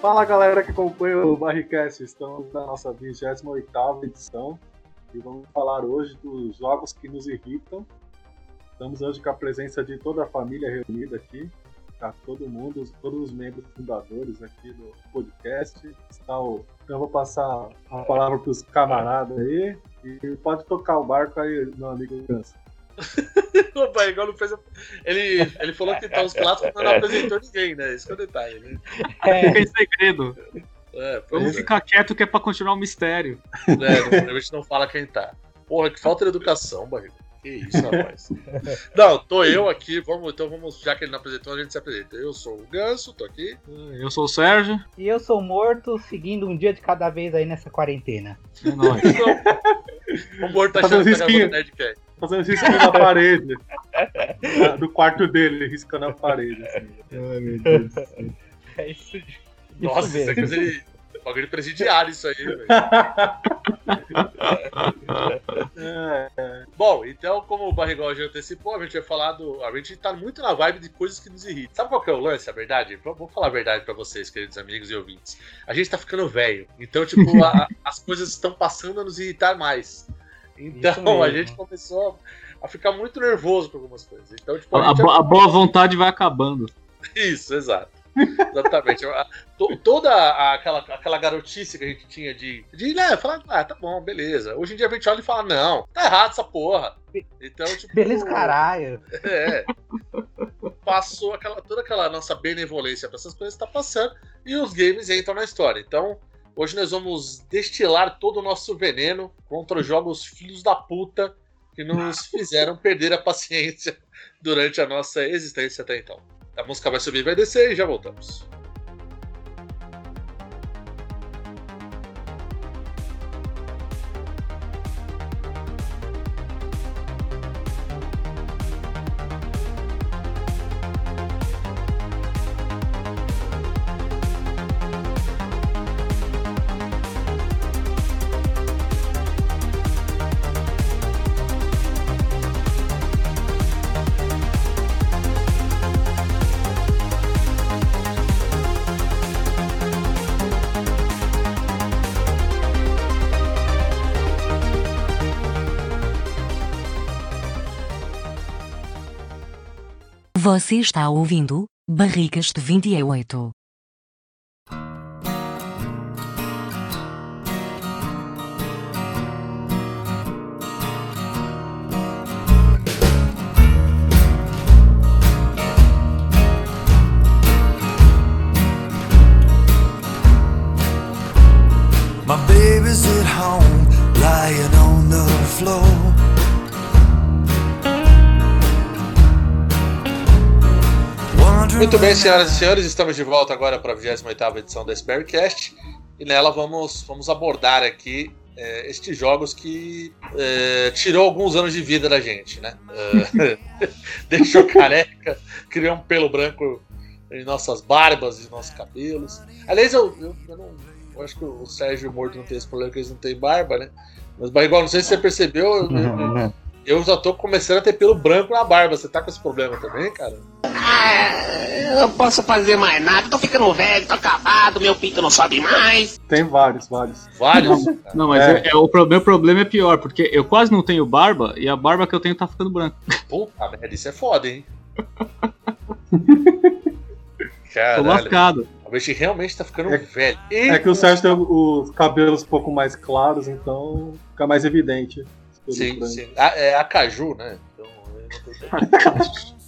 Fala galera que acompanha o Barricast, estamos na nossa 28 edição e vamos falar hoje dos jogos que nos irritam. Estamos hoje com a presença de toda a família reunida aqui, tá todo mundo, todos os membros fundadores aqui do podcast. Está o... Então eu vou passar a palavra para os camaradas aí e pode tocar o barco aí, meu amigo Ganso. o Barrigol não fez. A... Ele, ele falou que tá os platos, mas não apresentou ninguém, né? Esse é o detalhe, né? É. Fica em segredo. É, Vamos é. ficar quieto que é pra continuar o mistério. É, a gente não fala quem tá. Porra, que falta de educação, Barrigol. Que isso, rapaz. não, tô eu aqui, vamos, então vamos, já que ele não apresentou, a gente se apresenta. Eu sou o Ganso, tô aqui. Eu sou o Sérgio. E eu sou Morto, seguindo um dia de cada vez aí nessa quarentena. É nóis. o Morto tá achando que tá gravando Nerdcast fazendo risquinho na parede. do quarto dele, riscando a parede. Assim. Ai, meu Deus. É isso. Nossa, isso é coisa de. Bagulho presidiário isso aí, velho. Bom, então, como o Barrigol já antecipou, a gente vai falar do. A gente tá muito na vibe de coisas que nos irritam. Sabe qual que é o lance, a verdade? Vou falar a verdade pra vocês, queridos amigos e ouvintes. A gente tá ficando velho. Então, tipo, a, as coisas estão passando a nos irritar mais. Então a gente começou a ficar muito nervoso com algumas coisas. Então, tipo, a, a, a, a boa vontade vai acabando. Isso, exato. Exatamente. Toda aquela, aquela garotice que a gente tinha de, de né, falar, ah, tá bom, beleza. Hoje em dia a gente olha e fala, não, tá errado essa porra. Então, tipo. Beleza, caralho. É. Passou aquela, toda aquela nossa benevolência pra essas coisas, tá passando, e os games entram na história. Então, Hoje nós vamos destilar todo o nosso veneno contra os jogos filhos da puta que nos fizeram perder a paciência durante a nossa existência até então. A música vai subir, vai descer e já voltamos. Você está ouvindo Barricas de 28. My baby's at home, lying on the floor. Muito bem, senhoras e senhores, estamos de volta agora para a 28 edição da Sperrycast e nela vamos, vamos abordar aqui é, estes jogos que é, tirou alguns anos de vida da gente, né? É, deixou careca, criou um pelo branco em nossas barbas e nossos cabelos. Aliás, eu, eu, eu não. Eu acho que o Sérgio Morto não tem esse problema que eles não têm barba, né? Mas, igual, não sei se você percebeu, eu, eu já tô começando a ter pelo branco na barba. Você tá com esse problema também, cara? Ah, eu posso fazer mais nada. Tô ficando velho, tô acabado, meu pinto não sobe mais. Tem vários, vários. Vários? Não, não mas é. É, é, o meu problema é pior, porque eu quase não tenho barba e a barba que eu tenho tá ficando branca. Puta merda, isso é foda, hein? Caralho. Tô lascado. A gente realmente tá ficando é, velho. E... É que o Sérgio tem os cabelos um pouco mais claros, então fica mais evidente. Sim, sim. A, é a Caju, né? Então,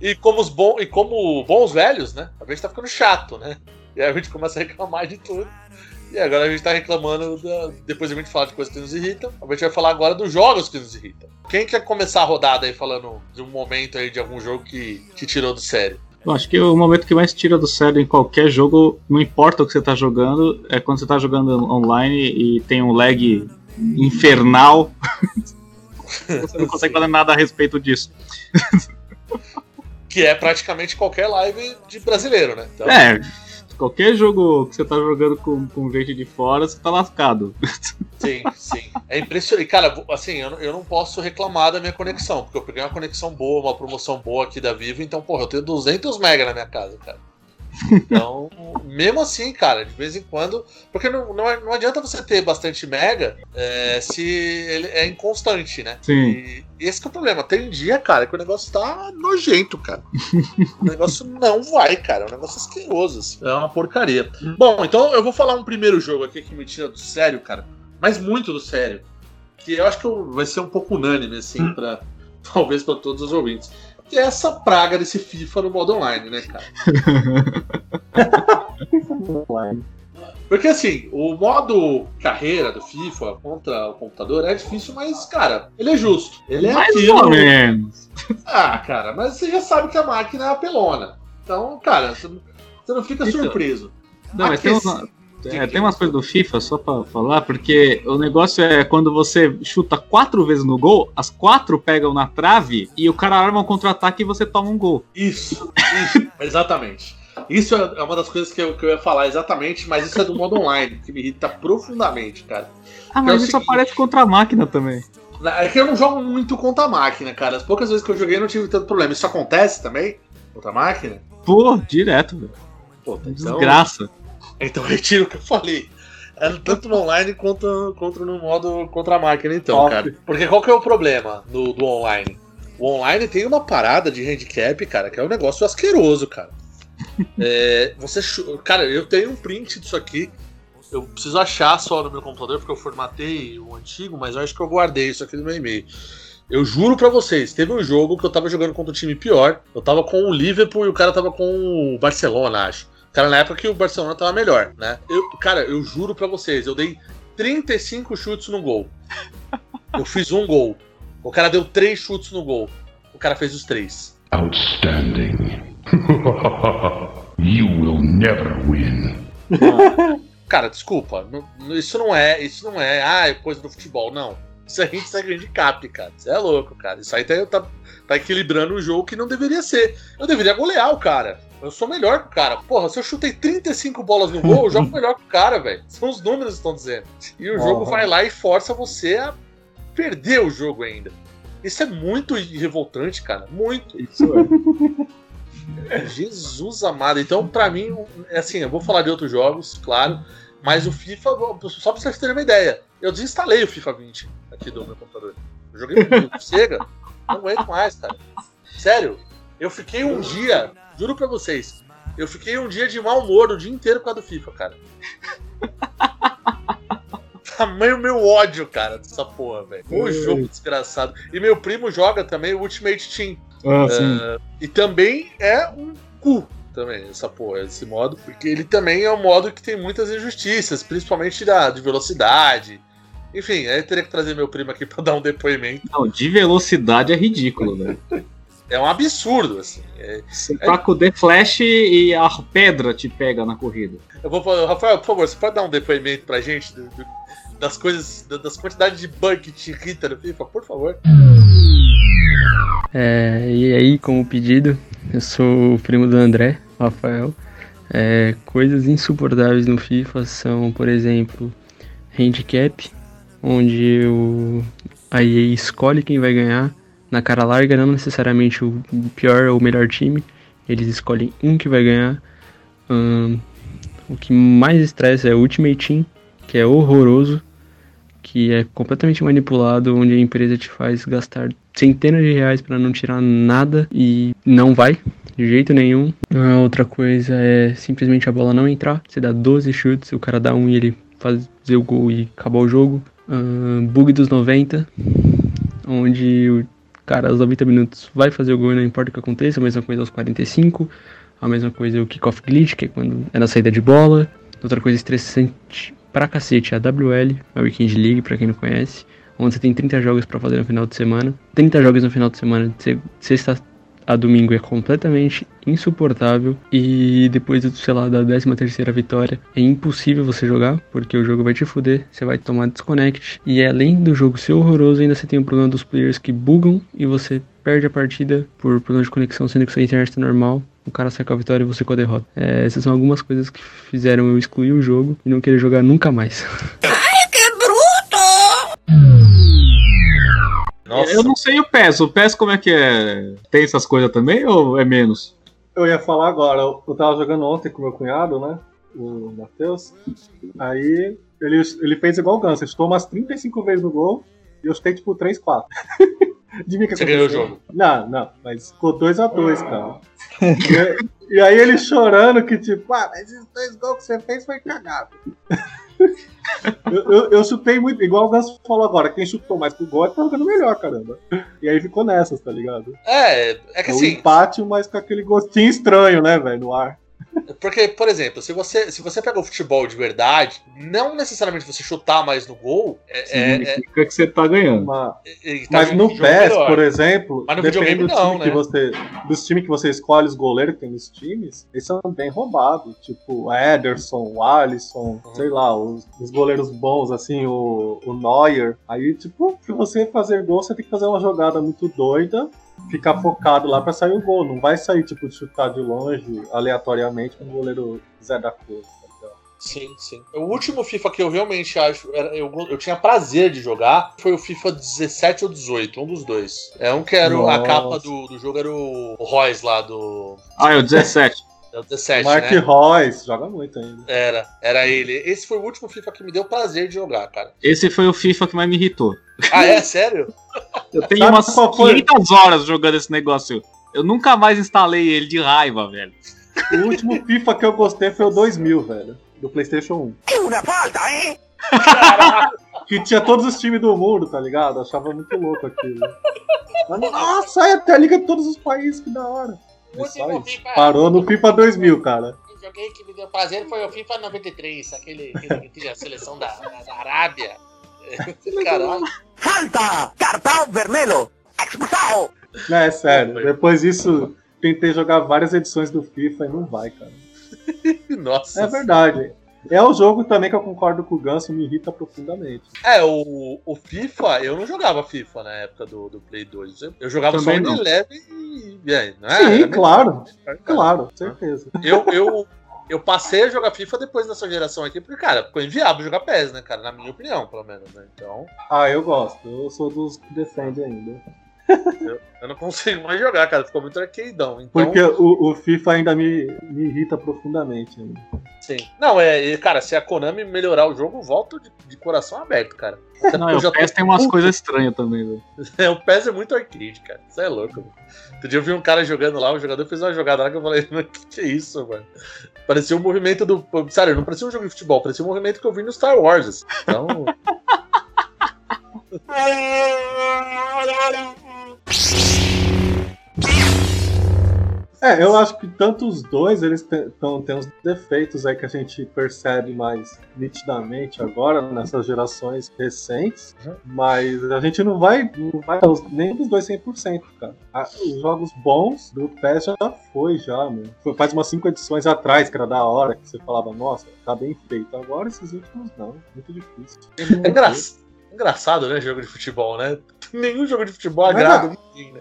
e como os bons e como bons velhos, né? A gente tá ficando chato, né? E aí a gente começa a reclamar de tudo. E agora a gente tá reclamando, da... depois a gente fala de coisas que nos irritam. A gente vai falar agora dos jogos que nos irritam. Quem quer começar a rodada aí falando de um momento aí de algum jogo que te tirou do sério? Eu acho que o momento que mais tira do sério em qualquer jogo, não importa o que você está jogando, é quando você está jogando online e tem um lag infernal. Você não consegue fazer nada a respeito disso. Que é praticamente qualquer live de brasileiro, né? Então, É, qualquer jogo que você tá jogando com, com gente de fora, você tá lascado. Sim, sim. É impressionante. Cara, assim, eu, não- eu não posso reclamar da minha conexão, porque eu peguei uma conexão boa, uma promoção boa aqui da Vivo, então, porra, eu tenho 200 mega na minha casa, cara. Então, mesmo assim, cara, de vez em quando. Porque não, não, não adianta você ter bastante mega é, se ele é inconstante, né? Sim. E esse que é o problema. Tem dia, cara, que o negócio tá nojento, cara. o negócio não vai, cara. É um negócio asqueroso. assim. É uma porcaria. Bom, então eu vou falar um primeiro jogo aqui que me tira do sério, cara. Mas muito do sério. Que eu acho que vai ser um pouco unânime, assim, pra. Talvez pra todos os ouvintes. Que é essa praga desse FIFA no modo online, né, cara? Porque assim, o modo carreira do FIFA contra o computador é difícil, mas, cara, ele é justo. Ele é Mais aquilo. ou menos. Ah, cara, mas você já sabe que a máquina é apelona. Então, cara, você não, fica Então. surpreso. Não, mas tem, Aquece- uma- é, tem umas coisas do FIFA, só pra falar, porque o negócio é quando você chuta quatro vezes no gol, as quatro pegam na trave e o cara arma um contra-ataque e você toma um gol. Isso, isso, exatamente. Isso é é uma das coisas que eu, que eu ia falar exatamente, mas isso é do modo online, que me irrita profundamente, cara. Ah, é mas isso seguinte- aparece contra a máquina também. Na- É que eu não jogo muito contra a máquina, cara. As poucas vezes que eu joguei eu não tive tanto problema. Isso acontece também? Contra a máquina? Pô, direto, velho. Pô, então, Desgraça. Então retiro o que eu falei. É tanto no online quanto, quanto no modo contra a máquina, então, Top. cara. Porque qual que é o problema do, do online? O online tem uma parada de handicap, cara, que é um negócio asqueroso, cara. É, você. Cara, eu tenho um print disso aqui. Eu preciso achar só no meu computador, porque eu formatei o antigo, mas eu acho que eu guardei isso aqui no meu e-mail. Eu juro pra vocês, teve um jogo que eu tava jogando contra um time pior. Eu tava com o Liverpool e o cara tava com o Barcelona, acho. Cara, na época que o Barcelona tava melhor, né? Eu, cara, eu juro pra vocês, eu dei 35 chutes no gol. Eu fiz um gol. O cara deu três chutes no gol. O cara fez os três. Outstanding. you will never win. Cara, desculpa. isso não é. Isso não é. Ah, é coisa do futebol. Não. Isso aí segue handicap, cara. Isso é louco, cara. Isso aí tá, tá, tá equilibrando o jogo que não deveria ser. Eu deveria golear o cara. Eu sou melhor que o cara. Porra, se eu chutei 35 bolas no gol, eu jogo melhor que o cara, velho. São os números que estão dizendo. E o jogo Uhum. vai lá e força você a perder o jogo ainda. Isso é muito revoltante, cara. Muito. Isso é. Jesus amado. Então, pra mim, é assim, eu vou falar de outros jogos, claro, mas o FIFA, só pra vocês terem uma ideia, eu desinstalei o FIFA 20 aqui do meu computador. Eu joguei muito, chega, não aguento mais, cara. Sério, eu fiquei um dia, juro pra vocês, eu fiquei um dia de mau humor o dia inteiro por causa do FIFA, cara. Tamanho meu ódio, cara, dessa porra, velho. O jogo desgraçado. E meu primo joga também Ultimate Team. Ah, sim. E também é um cu também, essa porra, esse modo, porque ele também é um modo que tem muitas injustiças, principalmente da, de velocidade. Enfim, aí eu teria que trazer meu primo aqui pra dar um depoimento. Não, de velocidade é ridículo, velho. É um absurdo, assim. É- Você tá com o The Flash e a pedra te pega na corrida. Eu vou falar, Rafael, por favor, você pode dar um depoimento pra gente do- do- das coisas, da- das quantidades de bug que te irrita no FIFA, por favor? É, e aí, como pedido, eu sou o primo do André, Rafael. É, coisas insuportáveis no FIFA são, por exemplo, handicap, onde o, a EA escolhe quem vai ganhar na cara larga, não necessariamente o pior ou o melhor time, eles escolhem um que vai ganhar. Ahn, o que mais estressa é o Ultimate Team, que é horroroso, que é completamente manipulado, onde a empresa te faz gastar centenas de reais para não tirar nada e não vai de jeito nenhum. Outra coisa é simplesmente a bola não entrar. Você dá 12 chutes, o cara dá um e ele fazer o gol e acabou o jogo. Ahn, bug dos 90, onde o cara aos 90 minutos vai fazer o gol não importa o que aconteça, a mesma coisa aos 45, a mesma coisa o kickoff glitch, que é quando é na saída de bola. Outra coisa estressante pra cacete é a WL, a Weekend League, pra quem não conhece, onde você tem 30 jogos pra fazer no final de semana. 30 jogos no final de semana, de se- sexta, a domingo é completamente insuportável e depois, sei lá, da 13 terceira vitória é impossível você jogar, porque o jogo vai te fuder, você vai tomar desconnect e além do jogo ser horroroso, ainda você tem o problema dos players que bugam e você perde a partida por problema de conexão, sendo que sua internet tá normal. O cara sai com a vitória e você com a derrota. É, essas são algumas coisas que fizeram eu excluir o jogo e não querer jogar nunca mais. Nossa. Eu não sei o PES. O PES como é que é? Tem essas coisas também ou é menos? Eu ia falar agora, eu tava jogando ontem com meu cunhado, né? O Matheus. Aí ele, ele fez igual o Ganso, ele chutou umas 35 vezes no gol e eu chutei tipo 3, 4. Devia que Você ganhou o jogo. Não, não, mas ficou 2x2, cara. e, e aí ele chorando que tipo, ah, mas esses dois gols que você fez foi cagado. eu, eu, eu chutei muito, igual o Ganso falou agora, quem chutou mais pro gol tá jogando melhor, caramba. E aí ficou nessas, tá ligado? É, é que É um assim, empate, mas com aquele gostinho estranho, né, velho, no ar. Porque, por exemplo, se você, se você pega o futebol de verdade, não necessariamente você chutar mais no gol, é, é, é- Significa que você tá ganhando. Mas, é- tá mas no PES, melhor. por exemplo, Mas no depende do time não, que né? você, dos times que você escolhe, os goleiros que tem nos times, eles são bem roubados. Tipo, o Ederson, o Alisson, Uhum. sei lá, os, os goleiros bons, assim, o, o Neuer. Aí, tipo, pra você fazer gol, você tem que fazer uma jogada muito doida, ficar focado lá pra sair o gol. Não vai sair, tipo, de chutar de longe, aleatoriamente, com o goleiro Zé da Cruz. tá ligado? Sim, sim. O último FIFA que eu realmente acho. era- eu, eu tinha prazer de jogar foi o FIFA 17 ou 18, um dos dois. É um que era o- a Nossa. capa do, do jogo era o, o Royce lá do. Ah, é o 17. É o 17, Mark né? Royce, joga muito ainda. Era, era ele. Esse foi o último FIFA que me deu prazer de jogar, cara. Esse foi o FIFA que mais me irritou. Ah, é? Sério? Eu tenho Sabe umas qual foi? 500 horas jogando esse negócio. Eu nunca mais instalei ele de raiva, velho. O último FIFA que eu gostei foi o 2000, velho. Do PlayStation 1. Caraca! Que tinha todos os times do mundo, tá ligado? Achava muito louco aquilo. Mas, nossa, aí até a liga de todos os países, que da hora. Só Último. FIFA. Parou no FIFA 2000, cara. O joguei que me deu prazer foi o FIFA 93, aquele, aquele que tinha a seleção da, da, Arábia. Caralho. Falta! Cartão vermelho! Expulsado! Não, é sério. Depois disso, tentei jogar várias edições do FIFA e não vai, cara. Nossa. É verdade. É o jogo também que eu concordo com o Ganso, me irrita profundamente. É, o, o FIFA, eu não jogava FIFA na época do, do Play 2. Eu, eu jogava Também só o Eleven e. e aí, não é? Sim, Era claro. melhor, cara. Claro, certeza. Eu, eu, eu passei a jogar FIFA depois dessa geração aqui, porque, cara, ficou inviável jogar PES, né, cara? Na minha opinião, pelo menos, né? Então, Ah, eu gosto. Eu sou dos que defende ainda. Eu não consigo mais jogar, cara. Ficou muito arcadeão. Então, Porque o, o FIFA ainda me, me irrita profundamente. ainda. sim. Não, é, cara, se a Konami melhorar o jogo, eu volto de, de coração aberto, cara. Até Não, eu o PES tô tem umas coisas estranhas também, velho. É, o PES é muito arcade, cara. Isso é louco, mano. Outro dia eu vi um cara jogando lá, um jogador fez uma jogada lá que eu falei, mano, que que é isso, mano? Parecia um movimento do. Sério, não parecia um jogo de futebol, parecia um movimento que eu vi no Star Wars. assim. Então. É, eu acho que tanto os dois, eles tão, têm uns defeitos aí que a gente percebe mais nitidamente agora, nessas gerações recentes, mas a gente não vai, não vai os- nem dos dois 100%, cara. Ah, Os jogos bons do PES já foi, já, mano. Foi, faz umas cinco edições atrás, que era da hora, que você falava, nossa, tá bem feito. Agora esses últimos não, muito difícil. É engra- engraçado, né? Jogo de futebol, né? Nenhum jogo de futebol Mas agrada é. ninguém, né?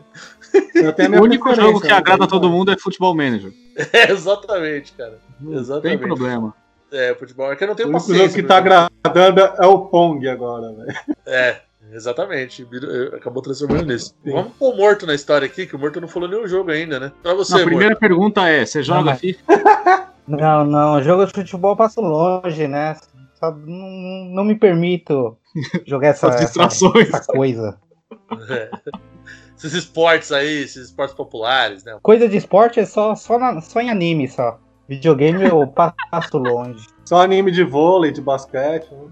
O único jogo que né? agrada todo mundo é Futebol Manager. É, exatamente, cara. Não tem Exatamente. problema. É, futebol é que eu não O tenho único paciência. jogo que tá agradando é o Pong agora, velho. É, exatamente. Acabou transformando nisso. Sim. Vamos pôr o Morto na história aqui, que o Morto não falou nenhum jogo ainda, né? Pra você, Não, a primeira Morto. pergunta é: você joga mas- FIFA? Não, não, jogo de futebol eu passo longe, né? Só não, não me permito jogar essa, essa, essa coisa. É. Esses esportes aí, esses esportes populares, né? Coisa de esporte é só, só, na- só em anime, só. Videogame eu passo longe. Só anime de vôlei, de basquete. né?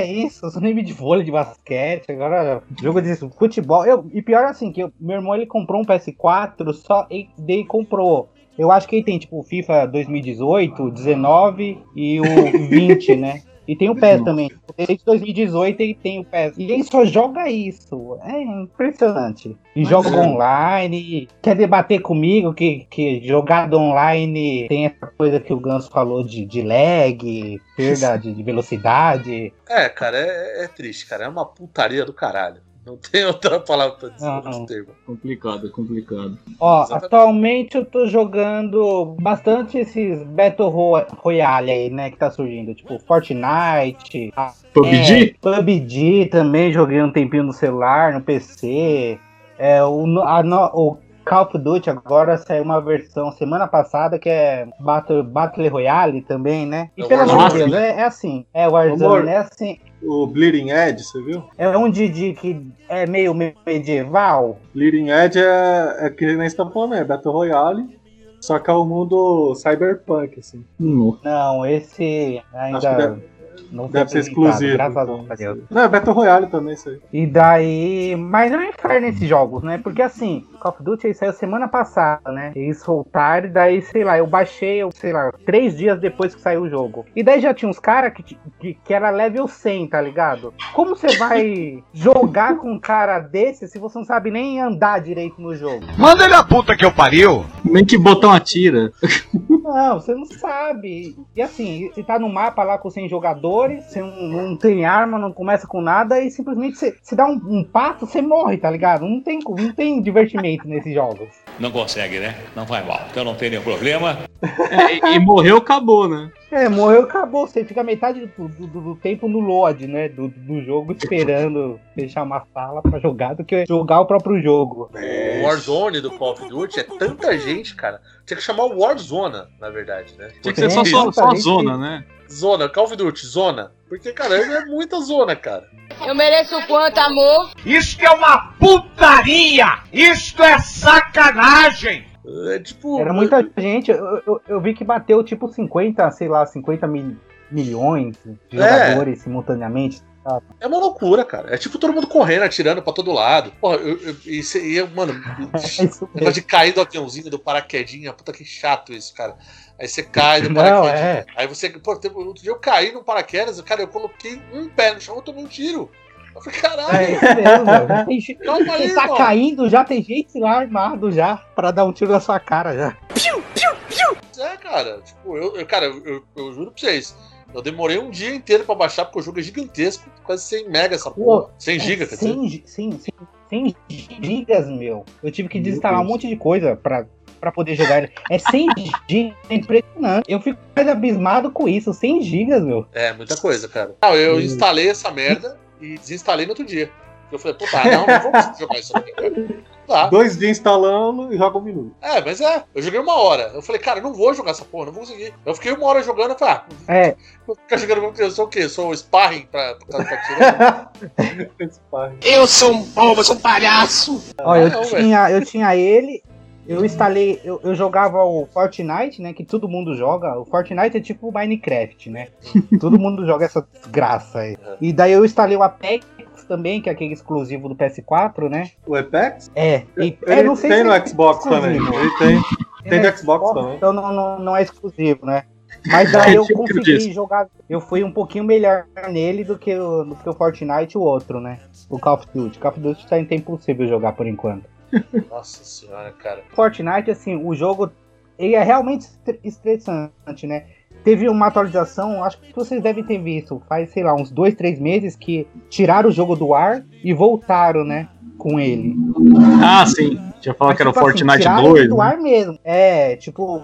É isso, só anime de vôlei, de basquete, agora jogo de futebol. Eu, e pior assim, que eu- meu irmão ele comprou um PS4, só ele, comprou. Eu acho que ele tem tipo o FIFA 2018, 19 e o 20, né? E tem o PES Nossa. também. Desde 2018 ele tem o PES. E ele só joga isso. É impressionante. E joga é. online. Quer debater comigo que, que jogado online tem essa coisa que o Ganso falou de, de lag, perda de, de velocidade. É, cara, é, é triste, cara. É uma putaria do caralho. Não tem outra palavra pra dizer Não. outro termo. Complicado, é complicado. Ó, Exatamente. atualmente eu tô jogando bastante esses Battle Ro- Royale aí, né, que tá surgindo. Tipo, Fortnite. a- PUBG? É, PUBG também joguei um tempinho no celular, no PC. É, o, a no- o Call of Duty agora saiu uma versão semana passada que é Battle, Battle Royale também, né? E É pelo amor de Warzone. Deus, é, é assim. É Warzone, Amor. é assim. O Bleeding Edge, você viu? É um Didi que é meio medieval. Bleeding Edge é, é que nem você tá falando, é Battle Royale, só que é o mundo cyberpunk, assim. Hum, Não, esse Acho que ainda deve, não deve ser exclusivo. Graças então. a Deus. Não, é Battle Royale também, isso aí. E daí. Mas não é inferno esses jogos, né? Porque assim, Call of Duty aí saiu semana passada, né? Eles soltaram e daí, sei lá, eu baixei, eu, sei lá, três dias depois que saiu o jogo. E daí já tinha uns caras que, que, que era level 100, tá ligado? Como você vai jogar com um cara desse se você não sabe nem andar direito no jogo? Manda ele a puta que eu pariu! Nem que botão atira. Não, você não sabe. E assim, você tá no mapa lá com 100 jogadores, você não, não tem arma, não começa com nada, e simplesmente você, você dá um, um passo, você morre, tá ligado? Não tem, não tem divertimento nesses jogos. Não consegue, né? Não vai mal. Então não tem nenhum problema. É, e, e morreu, acabou, né? É, morreu, acabou. Você fica metade do, do- do- tempo no load, né? Do, do jogo esperando fechar uma sala pra jogar do que jogar o próprio jogo. O Warzone do Call of Duty é tanta gente, cara. Tinha que chamar o Warzona, na verdade, né? Tinha que ser só, só, só a zona, né? Zona, Call of Duty, zona. Porque, cara, é muita zona, cara. Eu mereço quanto, amor? Isto é uma putaria! Isto é sacanagem! É tipo. Era muita gente. Eu, eu, eu vi que bateu tipo 50, sei lá, 50 mil, milhões de É. jogadores simultaneamente. sabe? É uma loucura, cara. É tipo todo mundo correndo, atirando pra todo lado. Porra, eu, eu, e eu, mano, É isso de cair do aviãozinho, do paraquedinha, puta que chato isso, cara. Aí você cai do Não, paraquedinha. é. Aí você. Pô, outro dia eu caí no paraquedas, cara, eu coloquei um pé no chão e tomei um tiro. Eu falei, caralho. É isso mesmo, tem gente- Calma aí, tá caindo, já tem gente lá armado já pra dar um tiro na sua cara já. É, cara, tipo, eu, eu- cara, eu, eu- eu juro pra vocês, eu demorei um dia inteiro pra baixar, porque o jogo é gigantesco, quase 100 mega essa porra. 100 giga, quer dizer. 100, gi- sim, sim, 100 gigas, meu. Eu tive que desinstalar um monte de coisa pra, pra poder jogar ele. É 100 gigas, é impressionante. Eu fico mais abismado com isso, 100 gigas, meu. É, muita coisa, cara. Não, eu Hum. instalei essa merda e desinstalei no outro dia. Eu falei, puta, não, não vou conseguir jogar isso aqui, dá. Dois dias instalando e joga um minuto. É, mas é, eu joguei uma hora. Eu falei, cara, não vou jogar essa porra, não vou conseguir. Eu fiquei uma hora jogando, eu falei, ah, É, vou ficar jogando com eu sou o quê? Sou o sparring pra, pra, pra tirar? Eu sou um bobo, eu sou um palhaço. ó, eu, não, tinha, eu tinha ele, eu instalei, eu, eu jogava o Fortnite, né, que todo mundo joga. O Fortnite é tipo o Minecraft, né? todo mundo joga essa desgraça aí. E daí eu instalei o Apex também, que é aquele exclusivo do PS4, né? O Apex? É, e, Ele é, não sei tem se no é Xbox também. exclusivo. Ele tem. Tem É, no Xbox também. Então não, não, não é exclusivo, né? Mas daí eu Tipo consegui jogar. Eu fui um pouquinho melhor nele do que, o, do que o Fortnite e o outro, né? O Call of Duty. Call of Duty tá em tempo possível jogar por enquanto. Nossa senhora, cara. Fortnite, assim, o jogo ele é realmente estre- estressante, né? Teve uma atualização, acho que vocês devem ter visto, faz, sei lá, uns dois, três meses que tiraram o jogo do ar e voltaram, né? Com ele. Ah, sim. Tinha falado que era o Tipo assim, Fortnite tiraram 2. do né? ar mesmo. É, tipo,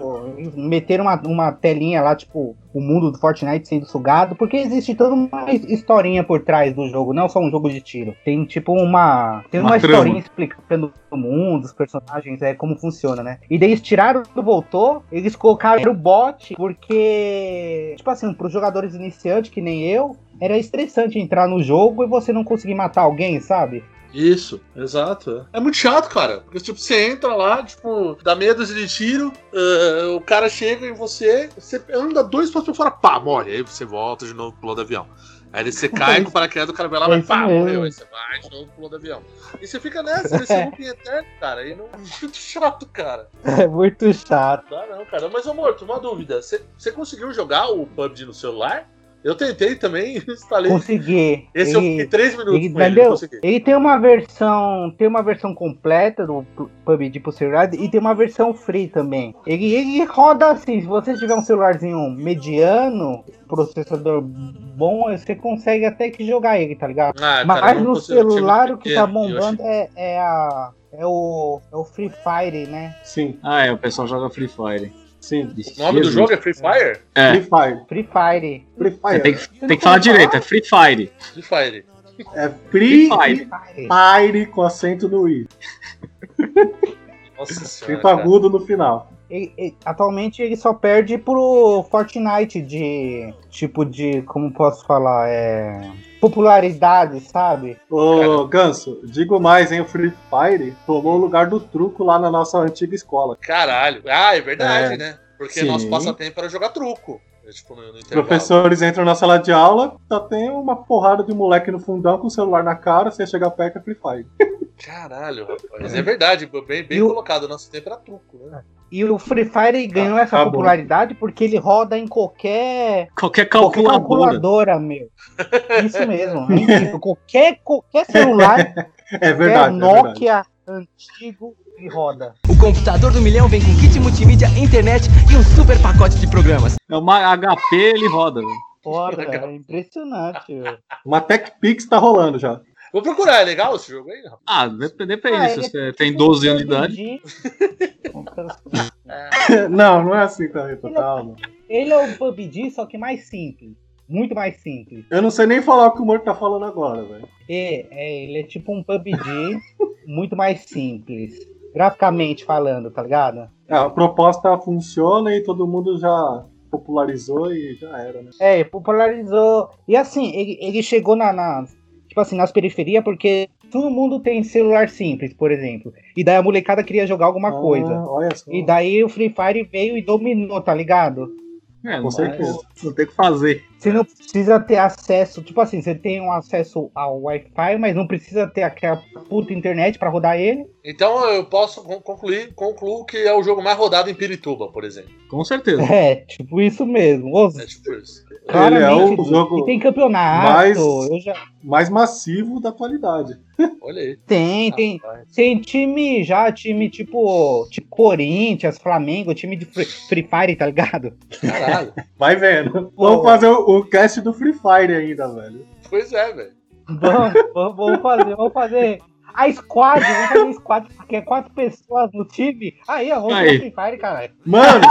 meteram uma, uma telinha lá, tipo, o mundo do Fortnite sendo sugado, porque existe toda uma historinha por trás do jogo, não só um jogo de tiro. Tem, tipo, uma. Tem uma, Uma historinha explicando o mundo, os personagens, é, como funciona, né? E daí eles tiraram do voltou, eles colocaram o bot, porque, tipo assim, pros jogadores iniciantes, que nem eu, era estressante entrar no jogo e você não conseguir matar alguém, sabe? Isso, exato. É. É muito chato, cara. Porque, tipo, você entra lá, tipo, dá meia dúzia de tiro, eh, o cara chega em você, você anda dois passos pra fora, pá, morre. Aí você volta de novo, pulou do avião. Aí você cai com o paraquedas, o cara vai lá, É vai, pá, morreu. Aí você vai de novo, pulou do avião. E você fica nessa, nesse loop eterno, cara. E não. Muito chato, cara. É muito chato. Não dá não, cara. Mas, ô Morto, uma dúvida. Você conseguiu jogar o PUBG no celular? Eu tentei também, instalei. Consegui. Esse eu Ele- fiquei 3 minutos ele- com ele, consegui. Ele tem uma versão, tem uma versão completa do PUBG pro celular e tem uma versão free também. Ele, ele roda assim, se você tiver um celularzinho mediano, processador bom, você consegue até que jogar ele, tá ligado? Ah, Mas cara, eu no eu celular o que tá eu bombando é, é a é o, é o Free Fire, né? Sim, Ah, é, o pessoal joga Free Fire. Sim. O nome do jogo é Free Fire? É, Free Fire. Free Fire. Free Fire. tem que, tem que falar direito, é Free Fire. Free Fire. É Free Free Fire. Fire com acento no I. Nossa senhora. cara. agudo no final. Ele- ele- atualmente ele só perde pro Fortnite de tipo de como posso falar é popularidade, sabe? Ô, Ganso, digo mais, hein? O Free Fire tomou o lugar do truco lá na nossa antiga escola. Caralho. Ah, é verdade, É. né? Porque Sim. nosso passatempo era jogar truco. É, Tipo, no, no intervalo. Professores entram na sala de aula, só tem uma porrada de moleque no fundão com o celular na cara, você chega perto é Free Fire. Caralho, rapaz. É verdade, bem, bem E o- colocado. Nosso tempo era truco, né? E o Free Fire ganhou essa acabou. popularidade porque ele roda em qualquer Qualquer qualquer calculadora. calculadora, meu. Isso mesmo. é qualquer qualquer celular, É qualquer verdade, é verdade. Nokia antigo e roda. O computador do milhão vem com kit multimídia, internet e um super pacote de programas. É uma HP, ele roda. velho. Foda, é impressionante. meu. Uma TechPix tá rolando já. Vou procurar, é legal esse jogo aí, rapaz? Ah, dep- depende. Ah, se ele você tem 12 anos de idade. Não, não é assim também, calma. Ele é o PUBG, só que mais simples. Muito mais simples. Eu não sei nem falar o que o Morto tá falando agora, velho. É, é, ele é tipo um PUBG muito mais simples. Graficamente falando, tá ligado? A proposta funciona e todo mundo já popularizou e já era, né? É, popularizou. E assim, ele, ele chegou na, na- Tipo assim, nas periferias, porque todo mundo tem celular simples, por exemplo. E daí a molecada queria jogar alguma Ah, coisa. olha só. E daí o Free Fire veio e dominou, tá ligado? É, Com certeza. Não tem o que fazer. Você não precisa ter acesso, tipo assim, você tem um acesso ao Wi-Fi, mas não precisa ter aquela puta internet pra rodar ele. Então eu posso con- concluir, concluo que é o jogo mais rodado em Pirituba, por exemplo. Com certeza. É, tipo isso mesmo. Ô, É tipo isso. Ele é o claramente, jogo E tem campeonato. mais- Eu já... mais massivo da atualidade. Olha aí. Tem, tem. Rapaz. Tem time já, time tipo, tipo Corinthians, Flamengo, time de Free, Free Fire, tá ligado? Caralho. Vai vendo. Vamos fazer o, o cast do Free Fire ainda, velho. pois é, velho. Vamos, vamos, fazer, vamos fazer. A squad, vamos fazer squad, porque é quatro pessoas no time. Aí, ó, vamos Aí. Free Fire, caralho. Mano,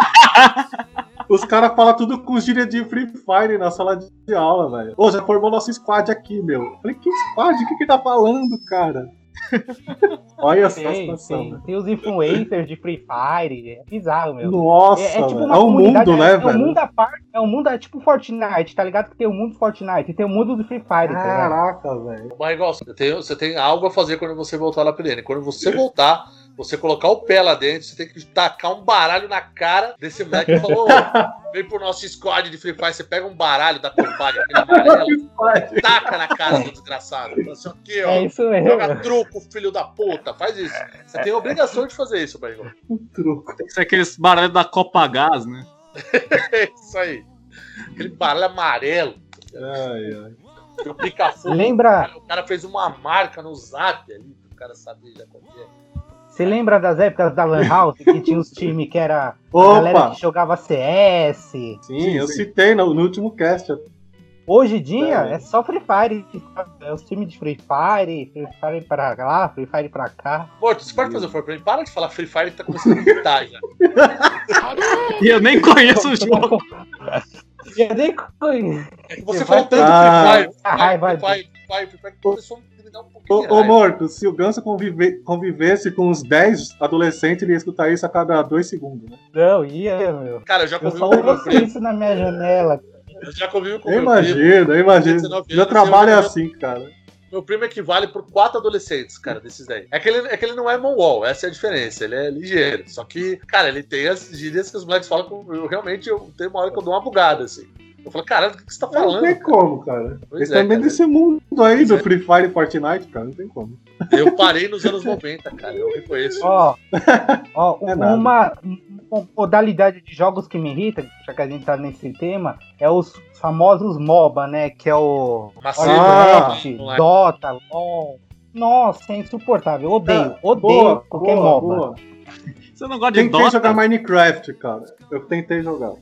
os caras falam tudo com gíria de Free Fire na sala de aula, velho. Ô, já formou nosso squad aqui, meu. Eu Falei, que squad? O que que tá falando, cara? Olha só a Tem, situação, tem, velho. tem os influencers de Free Fire, é bizarro, meu. Nossa, É, é tipo É um comunidade, mundo, né, é, é um velho? mundo à parte, é um mundo, é tipo Fortnite, tá ligado? Que tem o mundo do Fortnite e tem o mundo do Free Fire, tá? Caraca, velho. Mas igual, você tem, você tem algo a fazer quando você voltar lá pra ele. Quando você voltar, você colocar o pé lá dentro, você tem que tacar um baralho na cara desse moleque que falou: "Ô, vem pro nosso squad de Free Fire, você pega um baralho da Combag, aquele amarelo, taca na cara do desgraçado. Fala assim, aqui, ó. É isso mesmo. Joga truco, filho da puta. Faz isso. Você tem a obrigação de fazer isso, Barrigol. Um truco. Tem que ser aqueles baralhos da Copa Gás, né? É isso aí. Aquele baralho amarelo. Ai, ai. O. Lembra- O cara fez uma marca no zap ali, pro cara saber já qual que é. Você lembra das épocas da Lan House, que tinha os times que era a Opa! galera que jogava CS? Sim, eu citei no, no último cast. Hoje em dia É. é só Free Fire. É os times de Free Fire, Free Fire pra lá, Free Fire pra cá. Morto, você pode fazer um favor pra mim? Para de falar Free Fire que tá começando a gritar já. E eu nem conheço o jogo. Eu nem conheço. É você Vai- falou tanto Ah. Free Fire, vai- Free Fire, Free Fire, Free Fire, começou a um Ô, ô. Morto, se o Ganso convive- convivesse com uns 10 adolescentes, ele ia escutar isso a cada 2 segundos, né? Não, ia, meu. Cara, eu já Eu convivo só com meu primo. isso na minha janela. Eu já convivo com Eu meu primo. eu imagino. 19 Meu trabalho é eu- assim, cara. Meu primo equivale por quatro adolescentes, cara, desses daí. É que ele, é que ele não é mongol, essa é a diferença. Ele é ligeiro. Só que, cara, ele tem as gírias que os moleques falam com. Eu realmente eu, tem uma hora que eu dou uma bugada, assim. Eu falo, cara, o que você tá Não falando? tem como, cara. Pois Eles é, também cara. desse mundo aí do Free Fire e Fortnite, cara. Não tem como. Eu parei nos anos 90, cara. Eu reconheço. Ó, ó, É uma, uma modalidade de jogos que me irrita, já que a gente tá nesse tema, é os famosos MOBA, né? Que é o Massivo. Warcraft, Ah, Dota, LoL. Nossa, é insuportável. Odeio, Ah, odeio boa, qualquer boa, MOBA. boa. Você não gosta de Tentei Dota? jogar Minecraft, cara. Eu tentei jogar.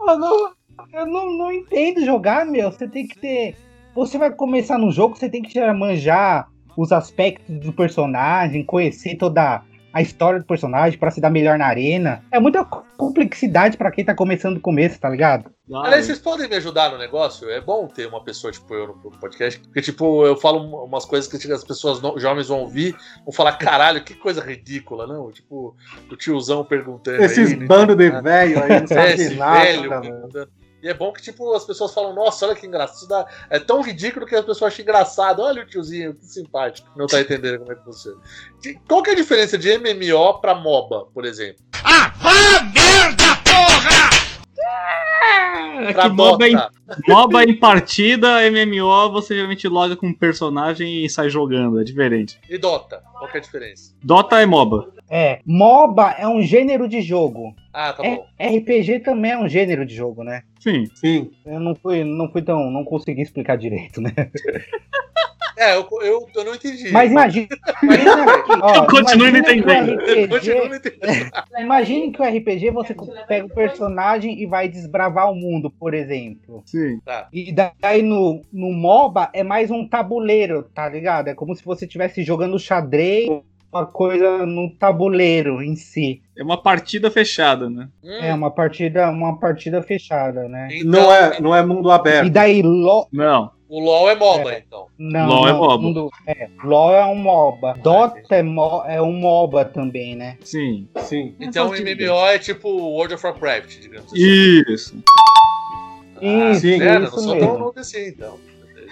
Eu não, eu não, não entendo jogar, meu. Você tem que ter. Você vai começar no jogo, você tem que já manjar os aspectos do personagem, conhecer toda a história do personagem pra se dar melhor na arena. É muita complexidade pra quem tá começando do começo, tá ligado? Aliás, vocês podem me ajudar no negócio? É bom ter uma pessoa tipo eu no podcast, porque tipo, eu falo um- umas coisas que as pessoas jovens vão ouvir, vão falar, caralho, que coisa ridícula, não? Tipo, o tiozão perguntando Esses aí, bando de entende nada. velho aí, não sabe É, de esse nada, velho. E é bom que, tipo, as pessoas falam, nossa, olha que engraçado. Isso dá- É tão ridículo que as pessoas acham engraçado. Olha o tiozinho, que simpático. Não tá entendendo como é que funciona. Qual que é a diferença de MMO pra MOBA, por exemplo? Ah, vá merda, porra! Pra que MOBA em. MOBA em partida, MMO, você geralmente loga com um personagem e sai jogando, é diferente. E Dota? Qual que é a diferença? Dota é MOBA. É, MOBA é um gênero de jogo. Ah, tá É, bom. RPG também é um gênero de jogo, né? Sim. Sim. Eu não fui, não fui tão. não consegui explicar direito, né? É, eu, eu, eu não entendi. Mas imagina. Eu continuo não entendendo. Eu continuo não entendendo. Imagine que o RPG você pega o personagem e vai desbravar o mundo, por exemplo. Sim. Tá. E daí no, no MOBA é mais um tabuleiro, tá ligado? É como se você estivesse jogando xadrez, uma coisa no tabuleiro em si. É uma partida fechada, né? É uma partida, uma partida fechada, né? Não é, não é mundo aberto. E daí LOL. Não. O LoL é MOBA, então. Não, LOL é não, MOBA. mundo- é, LOL é um MOBA. Dota é, mo- é um MOBA também, né? Sim. Sim. Então o MMO é tipo World of Warcraft, digamos assim. Isso. Ah, Isso, é, não isso sou mesmo. tão noob assim, então.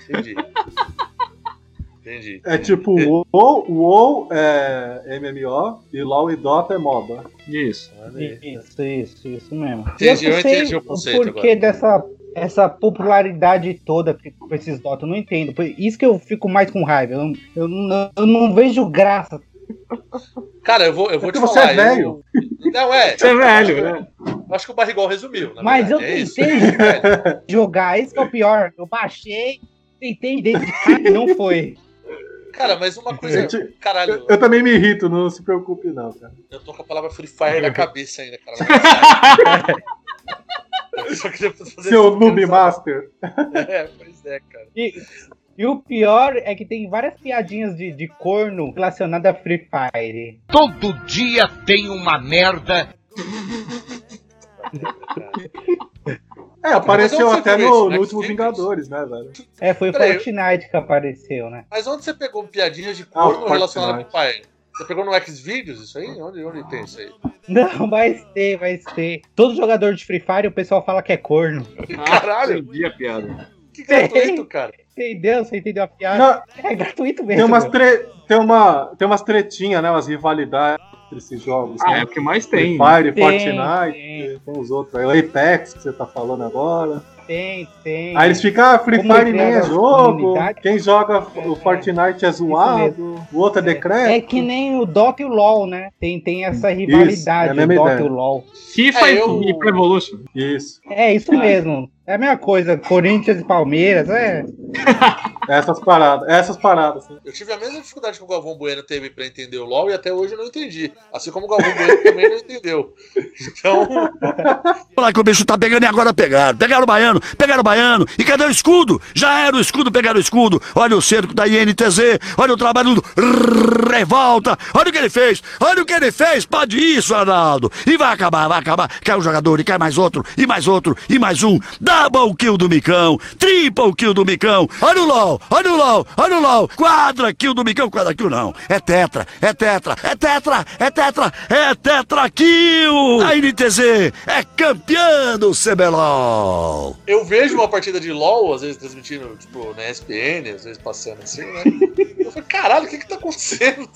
Entendi. Entendi. É tipo, o WoW, o WoW é MMO e LoL e Dota é MOBA. Isso. Isso, isso, isso mesmo. Entendi, eu eu não entendi o conceito porquê agora. dessa essa popularidade toda com esses Dota, eu não entendo. Por isso que eu fico mais com raiva. Eu, não- eu, não, eu não vejo graça. Cara, eu vou, eu vou É te porque falar. você é velho. eu- Não, é. Você é velho, eu, né? eu acho que o Barrigol resumiu. na Mas eu verdade, é isso. tentei jogar, esse que é o pior. Eu baixei, tentei dedicar e não foi. Cara, mas uma coisa. Gente, Caralho, Eu, eu também me irrito, não se preocupe não, cara. eu tô com a palavra Free Fire na cabeça ainda, cara. Seu Noob. Master. É, pois é, cara. E, e o pior é que tem várias piadinhas de, de corno relacionadas a Free Fire. Todo dia tem uma merda. É, apareceu até no, isso? no último? Vingadores, né, velho? É, foi o Fortnite que apareceu, né? Mas onde você pegou piadinhas de Ah, o corno relacionadas com Fortnite. Free Fire? Você pegou no Xvideos isso aí? Onde, onde tem isso aí? Não, vai ter, vai ter. Todo jogador de Free Fire o pessoal fala que é corno. Caralho, Entendi a piada. que gratuito, cara. Entendeu? Você entendeu a piada? Não, É gratuito mesmo. tem, umas tre... tem, uma... tem umas tretinhas, né? Umas rivalidades entre esses jogos. Ah, né? é o que mais Free tem. Fire, Tem, Fortnite, tem. tem. os outros aí. O Apex, que você tá falando agora. Tem, tem. Aí eles ficam, ah, Free Fire nem é a jogo. Quem joga o Fortnite é zoado. O outro é decreto. É que nem o Dota e o LoL, né? Tem, tem essa rivalidade, é a o Dota ideia. e o LoL. FIFA É, e- eu- e Pro Evolution. Isso. É isso mesmo. É a mesma coisa. Corinthians e Palmeiras, é. Essas paradas. Essas paradas. assim. Eu tive a mesma dificuldade que o Galvão Bueno teve pra entender o LoL e até hoje eu não entendi. Assim como o Galvão Bueno também não entendeu. Então, lá que o bicho tá pegando e agora pegaram. Pegaram o baiano, pegaram o baiano. E cadê o escudo? Já era o escudo, pegaram o escudo. Olha o cerco da INTZ. Olha o trabalho do Revolta. Olha o que ele fez. Olha o que ele fez. Pode isso, Arnaldo. E vai acabar, vai acabar. Cai um jogador e cai mais outro. E mais outro. E mais um. Double kill do Micão. Triple kill do Micão. Olha o LOL. O LOL. Quadra kill do Micão. Quadra kill não. É tetra. É tetra. É tetra. É tetra. É tetra kill. A NTZ é campeã do CBLOL. eu vejo uma partida de LoL, às vezes transmitindo, tipo, na ESPN, às vezes passando assim, né? Eu falei, caralho, o que que tá acontecendo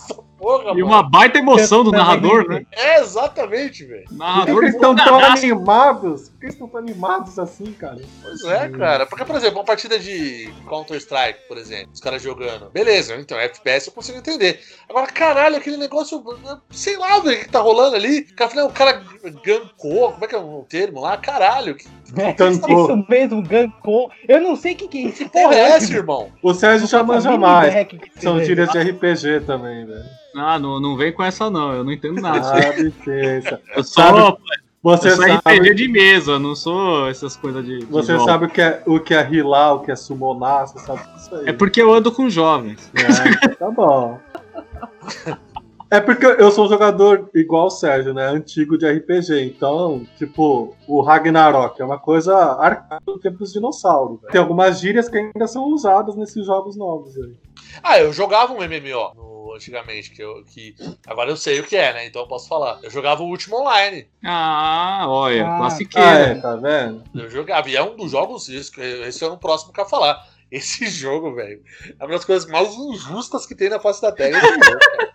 porra, E mano. uma baita emoção do narrador, né? É, exatamente, velho. Por que, eles estão tão animados? Por que eles estão tão animados assim, cara? Pois é, cara. Porque, por exemplo, uma partida de Counter-Strike, por exemplo, os caras jogando. Beleza, então FPS eu consigo entender. Agora, caralho, aquele negócio, sei lá, velho, o que tá rolando ali. O cara, o cara gancou, como é que é o termo lá? Caralho, que É, Tancou. isso mesmo, gancou. Eu não sei o que, que é isso. porra é essa, irmão? O Sérgio já Não manja fazia mais. ideia que que São gírias de RPG também, velho. Ah, não, não vem com essa não, eu não entendo nada. Ah, licença. eu sou, sabe- Você eu sou sabe, RPG de mesa, não sou essas coisas de. de você jogos. sabe o que, é, o que é rilar, o que é summonar, você sabe disso aí. É porque eu ando com jovens. É, tá bom. É porque eu sou um jogador igual o Sérgio, né? Antigo de RPG. Então, tipo, o Ragnarok é uma coisa arcada do tempo dos dinossauros. velho. Tem algumas gírias que ainda são usadas nesses jogos novos aí. Ah, eu jogava um MMO no- antigamente, que, eu, que agora eu sei o que é, né? Então eu posso falar. Eu jogava o último online. Ah, olha, Ah, classiqueira. Ah, é, tá vendo? Eu jogava. E é um dos jogos, esse esse é o próximo que eu falar. Esse jogo, velho, é uma das coisas mais injustas que tem na face da Terra. esse jogo, cara.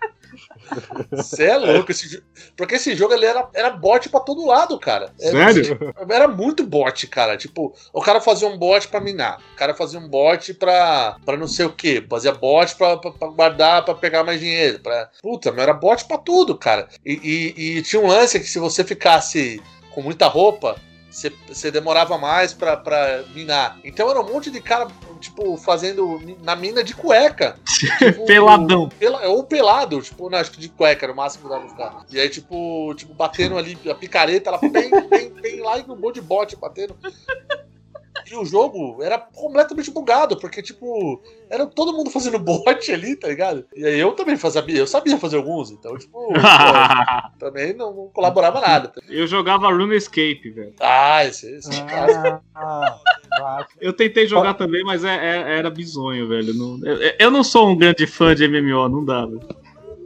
Você é louco, esse porque esse jogo ele era, era bot pra todo lado, cara. Era- Sério? Era muito bot, cara. Tipo, o cara fazia um bot pra minar. O cara fazia um bot pra, pra não sei o que. Fazia bot pra, pra, pra guardar, pra pegar mais dinheiro. Pra... Puta, mas era bot pra tudo, cara. E, e- e tinha um lance que se você ficasse com muita roupa, você, você demorava mais pra, pra minar. Então era um monte de cara, tipo, fazendo na mina de cueca. Tipo, Peladão. pela- ou pelado, tipo, não, acho que de cueca era o máximo que dava pra ficar. E aí, tipo, tipo, batendo ali a picareta, ela bem, bem, bem lá e no monte de bote batendo. E o jogo era completamente bugado, porque, tipo, era todo mundo fazendo bot ali, tá ligado? E aí eu também fazia, eu sabia fazer alguns, então, tipo, pô, também não, não colaborava nada. Eu jogava RuneScape, velho. Ah, esse, esse é. Ah, ah, Eu tentei jogar também, mas é- é- era bizonho, velho. Não- eu, eu não sou um grande fã de MMO, não dá, velho.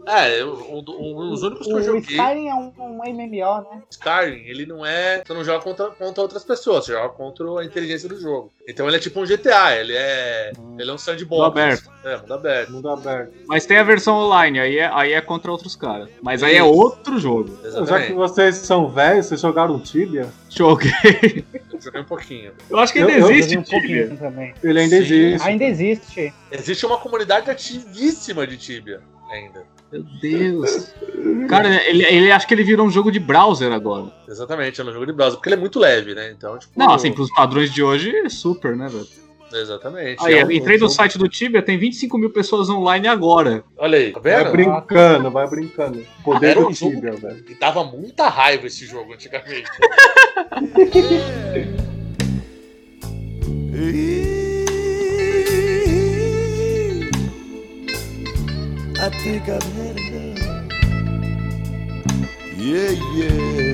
É, eu, um, um, os únicos que eu o joguei. Skyrim é um, um MMO, né? Skyrim, ele não é. Você não joga contra, contra outras pessoas, você joga contra a inteligência do jogo. Então ele é tipo um GTA, ele é. Ele é um sandbox. Mundo aberto. É, mundo aberto. Mundo aberto. Mas tem a versão online, aí é, aí é contra outros caras. Mas aí é Isso. outro jogo. Já que Exatamente. vocês são velhos, vocês jogaram Tibia? Joguei. Eu joguei um pouquinho. Eu acho que Eu- ainda eu existe, Joguei um Tibia. pouquinho também. Ele ainda Sim. existe. Ainda existe. Existe uma comunidade ativíssima de Tibia ainda. Meu Deus. Cara, ele, ele acho que ele virou um jogo de browser agora. Exatamente, é um jogo de browser, porque ele é muito leve, né? Então, tipo. Não, assim, pros padrões de hoje, é super, né, velho? Exatamente. Aí, É um entrei no site do Tibia, tem 25 mil pessoas online agora. Olha aí, tá Vai brincando, vai brincando. Poder Era do um jogo- Tibia, velho. E dava muita raiva esse jogo antigamente. I think I've had enough. Yeah, yeah.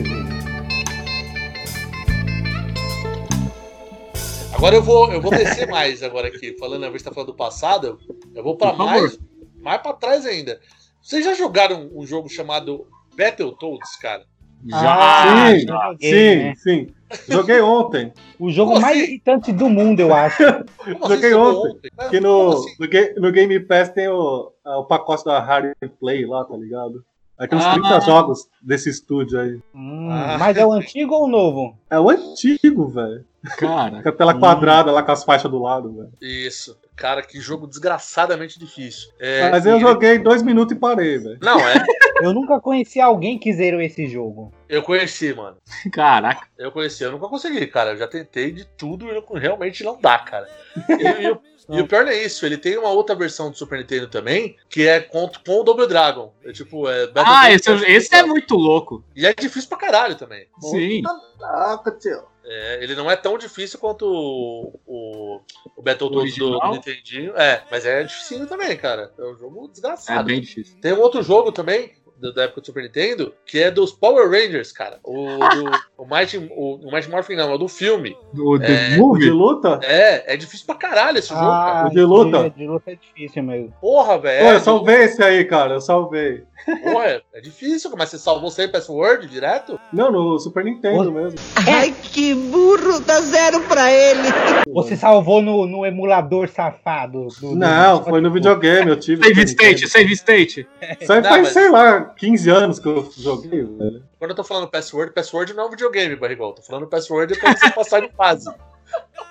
Agora eu vou, eu vou descer mais agora aqui, falando, a vez que tá falando do passado, eu vou favor. mais, mais pra trás ainda. Vocês já jogaram um jogo chamado Battletoads, cara? Ah, sim, já joguei, sim, né? sim. Joguei ontem. O jogo Como mais assim? irritante do mundo, eu acho. Como assim Joguei ontem. Não, Que no, assim? no Game Pass tem o, o pacote da Harry Play lá, tá ligado? Tem uns Ah. 30 jogos desse estúdio aí. Hum, Ah. Mas é o antigo ou o novo? É o antigo, velho. Cara. Com a tela quadrada lá com as faixas do lado, velho. Isso. Cara, que jogo desgraçadamente difícil. É, Mas eu e- joguei dois minutos e parei, velho. Não, é. Eu nunca conheci alguém que zerou esse jogo. Eu conheci, mano. Caraca. Eu conheci, eu nunca consegui, cara. Eu já tentei de tudo e eu- realmente não dá, cara. E, e o- e o pior não é isso, ele tem uma outra versão do Super Nintendo também, que é com, com o Double Dragon. É tipo, é Battle Ah, esse, esse é muito louco. E é difícil pra caralho também. Sim. Caraca, tio. É, ele não é tão difícil quanto o, o, o Battletoads do, do Nintendinho. É, mas é difícil também, cara. É um jogo É desgraçado. bem difícil. Tem um outro jogo também, do- da época do Super Nintendo, que é dos Power Rangers, cara. O, do, o, Mighty, o, o Mighty Morphin não, é o do filme. O É, The O de Movie? luta? É, é difícil pra caralho esse jogo, cara. Ah, de luta? De, de luta é difícil mesmo. Porra, Pô, velho. eu É, salvei esse aí, cara. Eu salvei. porra, é, é difícil, mas você salvou sem password direto? Não, no Super Nintendo mesmo. Ai, que burro, dá zero pra ele. Você salvou no, no emulador safado. do- do- Não, foi no videogame. Eu tive. Save State. Save State. Isso aí Não, faz, mas- sei lá, 15 anos que eu joguei, velho. Quando eu tô falando password, password não é um videogame, Barrigol. Tô falando password é pra você passar de fase.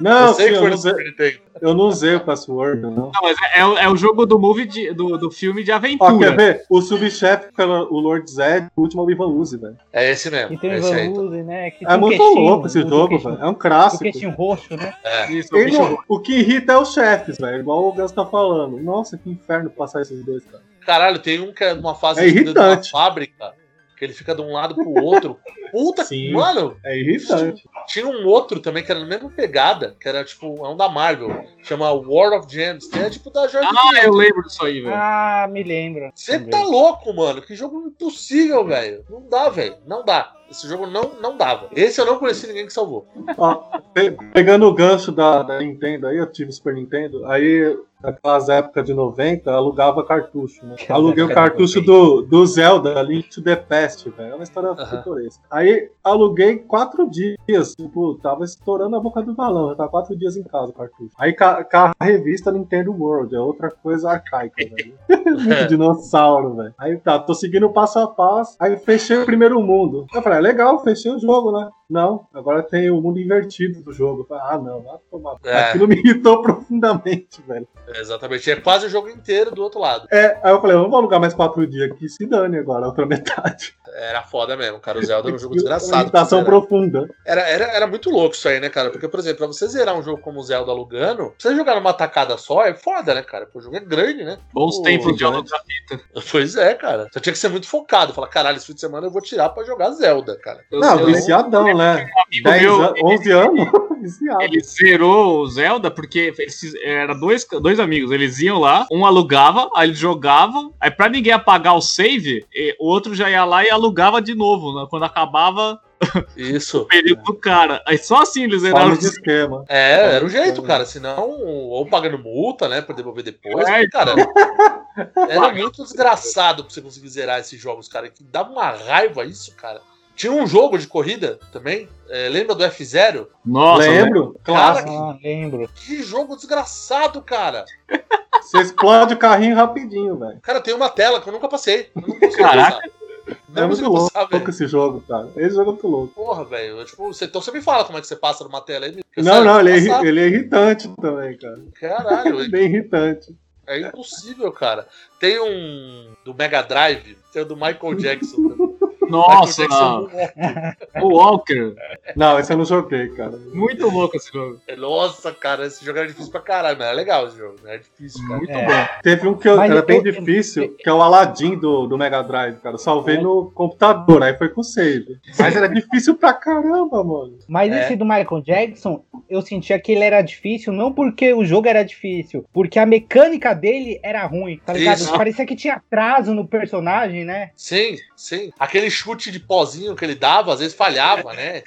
Não, eu sei sim, que eu foi não, no usei, eu não usei o password, não. Não, mas é, é o- é o jogo do movie de- do, do filme de Ó, aventura. quer ver? O subchefe pela o Lord Zed, o último é o Ivan Uzi, velho. É esse mesmo. Que tem é o esse aí, Ivan. Uzi, né? Que É um muito louco esse um jogo, velho. É um clássico. queixinho roxo, né? É. Isso, o E o que irrita é os chefes, velho. Igual o Gus tá falando. Nossa, que inferno passar esses dois, cara. Caralho, tem um que é numa fase É de uma fábrica, que ele fica de um lado pro outro. Puta que. Sim. Mano, É irritante. tinha um outro também que era na mesma pegada, que era tipo, é um da Marvel, chama War of Gems, que é tipo da Jordan Ah, eu lembro disso aí, velho. Ah, me lembro. Você tá louco, mano. Que jogo impossível, velho. Não dá, velho. Não dá. Esse jogo não, não dava. Esse eu não conheci ninguém que salvou. Pe- pegando o gancho da, da Nintendo aí, eu tive Super Nintendo, aí naquelas épocas de 90, alugava cartucho, né? Aluguei o cartucho do, do Zelda, Link to the Past, velho. É uma história Aham. pitoresca. Aí aluguei quatro dias, tipo, tava estourando a boca do balão, eu tava quatro dias em casa o cartucho. Aí ca- ca- a revista Nintendo World, é outra coisa arcaica, velho. Muito dinossauro, velho. Aí tá, tô seguindo passo a passo, aí fechei o primeiro mundo. Eu falei, ah, legal, fechei o jogo, né? Não, agora tem o mundo invertido do jogo. Ah, não, vai tomar. É. Aquilo me irritou profundamente, velho. É, exatamente. É quase o jogo inteiro do outro lado. É, aí eu falei, vou alugar mais quatro dias aqui, se dane agora, a outra metade. Era foda mesmo, cara. O Zelda era um jogo Uma desgraçado. pra zerar. profunda. Era, era, era muito louco isso aí, né, cara? Porque, por exemplo, pra você zerar um jogo como o Zelda alugando, pra você jogar numa tacada só é foda, né, cara? Porque o jogo é grande, né? Bons Pô, tempos de fita. Pois é, cara. Você tinha que ser muito focado. Falar, caralho, esse fim de semana eu vou tirar pra jogar Zelda, cara. Eu- Não, eu- viciadão, né? amigo 10 meu, an- 11 anos, viciado. Ele zerou o Zelda porque eles fiz- era dois, dois amigos. Eles iam lá, um alugava, aí eles jogavam. Aí pra ninguém apagar o save, o outro já ia lá e alugava de novo, né, quando acabava Isso. o período do cara. Aí só assim eles zeraram. Forma de esquema. É, era o jeito, cara. Senão, ou pagando multa, né, pra devolver depois. É, porque, cara, era muito desgraçado pra você conseguir zerar esses jogos, cara. Que dava uma raiva isso, cara. Tinha um jogo de corrida também. é, lembra do F0? Nossa, Lembro? Cara, Clássico. Ah, lembro. Que jogo desgraçado, cara. Você explode o carrinho rapidinho, velho. Cara, tem uma tela que eu nunca passei. Eu não Caraca. passar. É Não muito louco passar, esse jogo, cara. Esse jogo é muito louco. Porra, velho. Tipo, você, então você me fala como é que você passa numa tela aí. Não, não, ele é, ele é irritante também, cara. Caralho, Bem irritante. É impossível, cara. Tem um do Mega Drive, tem o do Michael Jackson. Nossa, Jackson o Walker. Não, esse eu não joguei, cara. Muito louco esse jogo. Nossa, cara, esse jogo era difícil pra caralho, mas é legal esse jogo, né? É difícil, cara. Muito É. bom. Teve um que eu, era bem difícil, que é o Aladdin do, do Mega Drive, cara. Salvei no computador, aí foi com save. Mas era difícil pra caramba, mano. Mas É. esse do Michael Jackson, eu sentia que ele era difícil, não porque o jogo era difícil, porque a mecânica dele era ruim, tá ligado? Isso. Parecia que tinha atraso no personagem, né? Sim, sim. Aquele chute de pozinho que ele dava, às vezes falhava, né?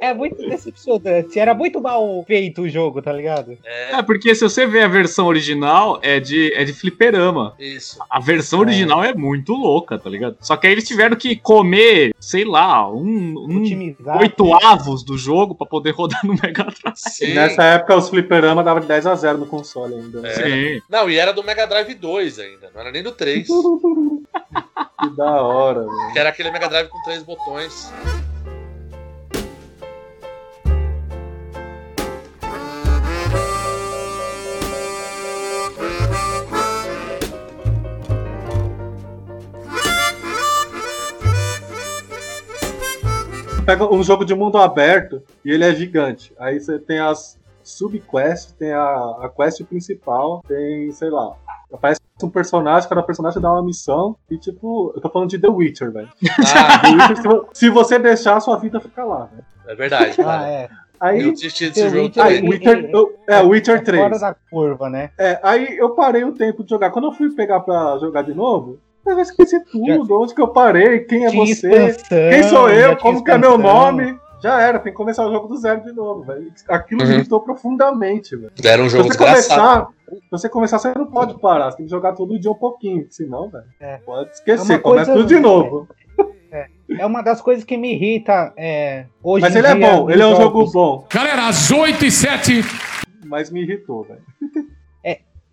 É, é muito decepcionante. Era muito mal feito o jogo, tá ligado? É, É, porque se você ver a versão original, é de, é de fliperama. isso. A versão original é muito louca, tá ligado? Só que aí eles tiveram que comer, sei lá, um, um Otimizar. oito avos do jogo pra poder rodar no Mega Drive. Sim. Nessa época, os fliperama dava de 10 a 0 no console ainda. né? Sim. Não, e era do Mega Drive 2 ainda, não era nem do 3. Que da hora, velho. que era aquele Mega Drive com três botões. Pega um jogo de mundo aberto e ele é gigante. Aí você tem as subquests, tem a, a quest principal, tem, sei lá, aparece um personagem, cada personagem dá uma missão e tipo, eu tô falando de The Witcher, velho. Ah, The Witcher, se, vo- se você deixar, sua vida fica lá, né? é verdade, Ah, cara. é. Aí, Eu assisti desse The jogo Witcher, aí também. Witcher, eu- é, Witcher É fora 3. da curva, né? É, aí eu parei o tempo de jogar. Quando eu fui pegar pra jogar de novo, Eu esqueci tudo, onde que eu parei, quem é você, quem sou eu, como que é meu nome. Já era, tem que começar o jogo do zero de novo, velho. Aquilo Uhum. me irritou profundamente, velho. Era um jogo se você começar, se você começar, você não pode parar, você tem que jogar todo dia um pouquinho, senão, velho, É. pode É esquecer, uma começa coisa- tudo de novo. É uma das coisas que me irrita é, hoje Mas em ele é bom, ele é um jogos. jogo bom, Galera, às 8 e 7. mas me irritou, velho.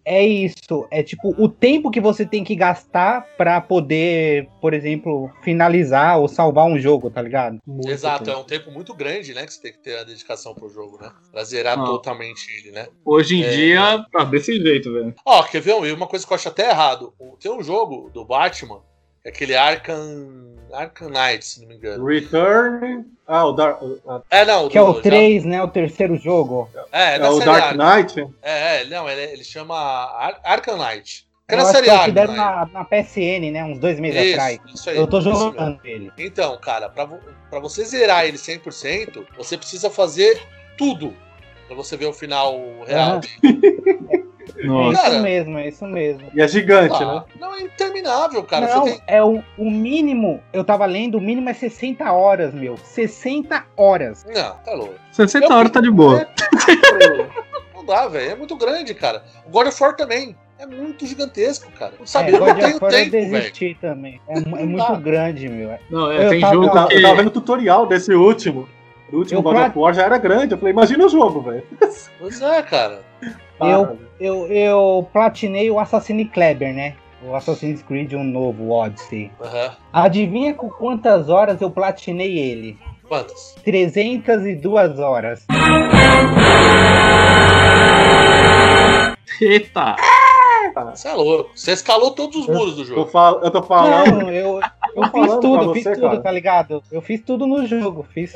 É isso, é tipo o tempo que você tem que gastar pra poder, por exemplo, finalizar ou salvar um jogo, tá ligado? Muito Exato, tempo. é um tempo muito grande, né? Que você tem que ter a dedicação pro jogo, né? Pra zerar Ah. totalmente ele, né? Hoje em É. dia, tá desse jeito, velho. Ó, quer ver? E uma coisa que eu acho até errado. O- Tem um jogo do Batman, aquele Arkham. Arkham Knight, se não me engano. Return. Ah, o Dark. É, não. Que é do- o já- 3, né? O terceiro jogo. É, é é o Dark. Knight. É, é, não, ele, ele chama Ar Arkham Knight. Que é Eu na acho série que é o que deram na, na PSN, né? Uns dois meses Isso, atrás. isso aí, Eu tô jogando ele. Então, cara, pra, pra você zerar ele 100%, você precisa fazer tudo. Pra você ver o final real Aham. É Nossa. Isso mesmo, é isso mesmo. E é gigante, Ah, né? Não, é interminável, cara. não, Você tem... é o, o mínimo, eu tava lendo, o mínimo é 60 horas, meu. 60 horas. Não, tá louco. 60 Eu- horas tá de boa. Não dá, velho. É muito grande, cara. O God of War também. É muito gigantesco, cara. Não sabe, é, eu não God tenho eu tempo, velho. desisti também. É, é muito grande, meu. Não, é, Eu tem tava- jogo Eu tava, que. eu tava vendo o tutorial desse último. Do último Eu God pra- of War já era grande. Eu falei, imagina o jogo, velho. Pois é, cara. Eu, eu, eu platinei o Assassin's Kleber, né? O Assassin's Creed, um novo, o Odyssey. Aham. Adivinha com quantas horas eu platinei ele? Quantas? 302 horas. Eita! Você é louco. Você escalou todos os muros do Eu, jogo. falo, eu tô falando. Não, eu, eu Tô fiz falando tudo, pra fiz você, tudo, cara. tá ligado? Eu fiz tudo no jogo, fiz.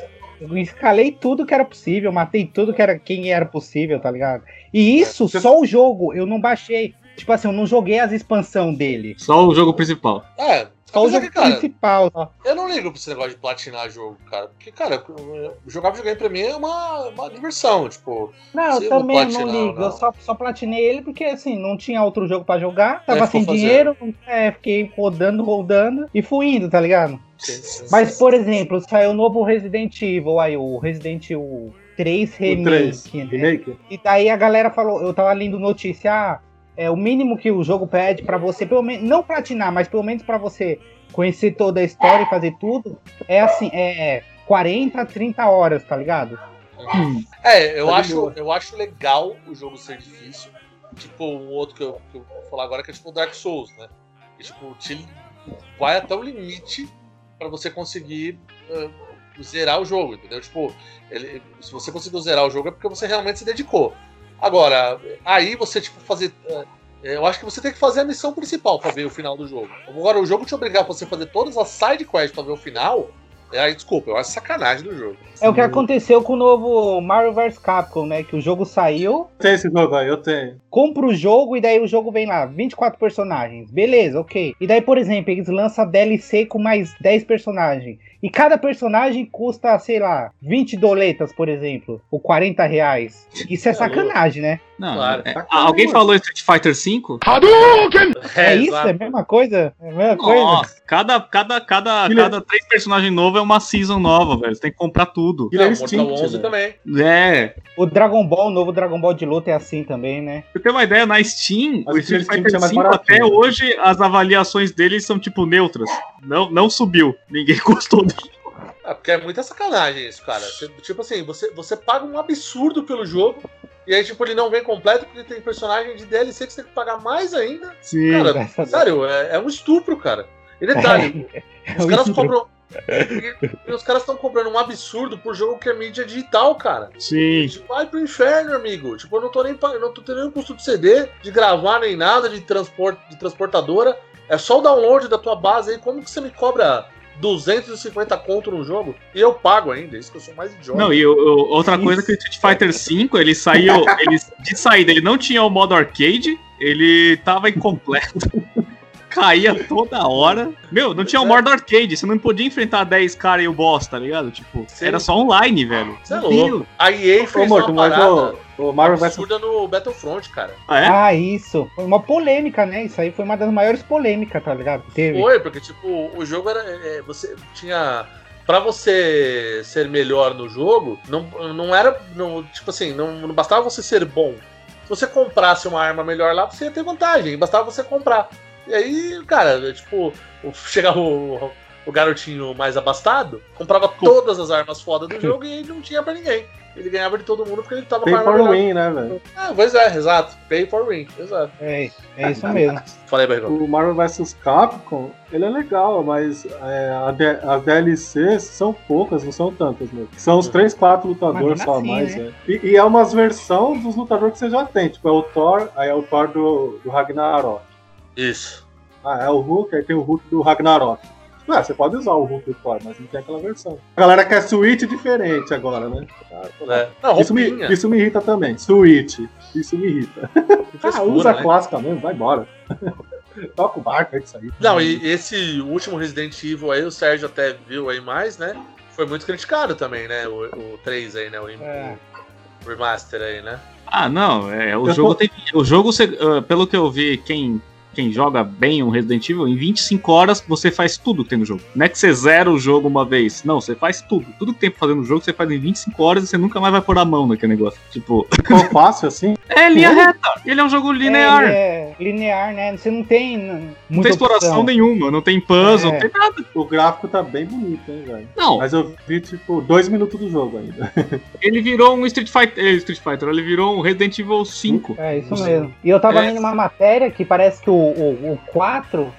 Eu escalei tudo que era possível, matei tudo que era quem era possível, tá ligado? E isso, Você- só o jogo, eu não baixei. Tipo assim, eu não joguei as expansão dele. Só o jogo principal. É, Jogo que, cara, principal. Só. eu não ligo pra esse negócio de platinar jogo, cara. Porque, cara, jogar videogame pra mim é uma, uma diversão. Tipo, Não, eu também não ligo. não. Eu só, só platinei ele porque, assim, não tinha outro jogo pra jogar. Tava É, sem dinheiro. É, fiquei rodando, rodando e fui indo, tá ligado? sim, sim, Mas, sim. por exemplo, saiu o novo Resident Evil aí, o Resident Evil 3 O Remake, 3. né? Remake? E daí a galera falou, eu tava lendo notícia, ah, é o mínimo que o jogo pede pra você, pelo menos, não platinar, mas pelo menos pra você conhecer toda a história e fazer tudo, é assim, é 40, 30 horas, tá ligado? É, eu Tá acho, boa. eu acho legal o jogo ser difícil. Tipo, um outro que eu, que eu vou falar agora que é tipo o Dark Souls, né? Que, tipo, te vai até o limite pra você conseguir eh, zerar o jogo, entendeu? Tipo, ele- se você conseguiu zerar o jogo é porque você realmente se dedicou. Agora, aí você, tipo, fazer. eh, eu acho que você tem que fazer a missão principal pra ver o final do jogo. Agora, o jogo te obrigar pra você fazer todas as side quests pra ver o final. é, Aí, desculpa, eu acho sacanagem do jogo. É o que aconteceu com o novo Mario vs Capcom, né? Que o jogo saiu, Tem esse jogo aí, eu tenho. compra o jogo e daí o jogo vem lá, 24 personagens. Beleza, ok. E daí, por exemplo, eles lançam DLC com mais 10 personagens. E cada personagem custa, sei lá, 20 doletas, por exemplo. Ou 40 reais. Isso é sacanagem, né? Não, Claro. é- Tá alguém falou Street Fighter V? É, isso? exato. É a mesma coisa? É a mesma coisa? Nossa, cada, cada, cada, Killer- cada três personagens novos é uma season nova, velho. Você tem que comprar tudo. Killer Não, Mortal Instinct, 11 velho. também. É. O Dragon Ball, o novo Dragon Ball de luta é assim também, né? Pra ter uma ideia, na Steam, Mas o Street Fighter é V até hoje, as avaliações dele são tipo neutras. Não, não subiu. Ninguém gostou dele. Ah, porque é muita sacanagem isso, cara. Você- tipo assim, você, você paga um absurdo pelo jogo, e aí, tipo, ele não vem completo porque tem personagem de DLC que você tem que pagar mais ainda. Sim. Cara, Deus. sério, é, é um estupro, cara. E detalhe, É os um caras estupro. compram. E, e os caras estão comprando um absurdo por jogo que é mídia digital, cara. Sim. Tipo, vai pro inferno, amigo. Tipo, eu não tô nem eu não tô tendo nenhum custo de CD, de gravar nem nada, de, transport, de transportadora. É só o download da tua base aí. Como que você me cobra 250 conto no jogo? E eu pago ainda, isso que eu sou mais idiota. Não, e o- o- outra coisa que o Street Fighter V, ele saiu. Ele, de saída, ele não tinha o modo arcade, ele tava incompleto. Caía toda hora. Meu, não tinha o modo arcade, você não podia enfrentar 10 caras e o boss, tá ligado? Tipo, Sim. era só online, velho. Você é louco. A EA Ô, fez Morto, uma mas parada. ô, O Marvel vs. Absurda no Battlefront, cara. Ah, isso. Foi uma polêmica, né? Isso aí foi uma das maiores polêmicas, tá ligado? Teve. Foi, porque, tipo, o jogo era. é, você tinha. Pra você ser melhor no jogo, não, não era. Não, tipo assim, não, não bastava você ser bom. Se você comprasse uma arma melhor lá, você ia ter vantagem. Bastava você comprar. E aí, cara, tipo, o- chegava o, o garotinho mais abastado, comprava todas as armas fodas do jogo e não tinha pra ninguém. Ele ganhava de todo mundo porque ele tava Pay for melhor. win, né, velho? Ah, pois é, exato. Pay for win, exato. É, é isso mesmo. Falei, Barrigão. O Marvel vs Capcom, ele é legal, mas é, as DLCs são poucas, não são tantas mesmo. São os 3, 4 lutadores só a mesmo mais, assim, né? E, e é umas versões dos lutadores que você já tem. Tipo, é o Thor, aí é o Thor do, do Ragnarok. Isso. Ah, é o Hulk, aí tem o Hulk do Ragnarok. Ué, você pode usar o Hulk Thor, mas não tem aquela versão. A galera quer Switch diferente agora, né? Ah, É. Não, isso, me, isso me irrita também. Switch. Isso me irrita. ah, usa a né? clássica mesmo, vai embora. Toca o barco, é isso aí. Não, e esse último Resident Evil aí, o Sérgio até viu aí mais, né? Foi muito criticado também, né? O, o 3 aí, né? O, É. o remaster aí, né? Ah, não, é, o Eu jogo tô- tem. O jogo, ah, pelo que eu vi, quem, quem joga bem um Resident Evil, em 25 horas você faz tudo que tem no jogo. Não é que você zera o jogo uma vez. Não, você faz tudo. Tudo que tem pra fazer no jogo, você faz em 25 horas e você nunca mais vai pôr a mão naquele negócio. Tipo. Ficou fácil assim? É linha reta. Ele é um jogo linear. É, é linear, né? Você não tem. Não muita tem exploração opção. nenhuma, não tem puzzle, É. não tem nada. O gráfico tá bem bonito, hein, velho? Não. Mas eu vi, tipo, dois minutos do jogo ainda. Ele virou um Street Fighter. eh, Street Fighter, ele virou um Resident Evil 5. É isso mesmo. E eu tava É. lendo uma matéria que parece que o, o, o 4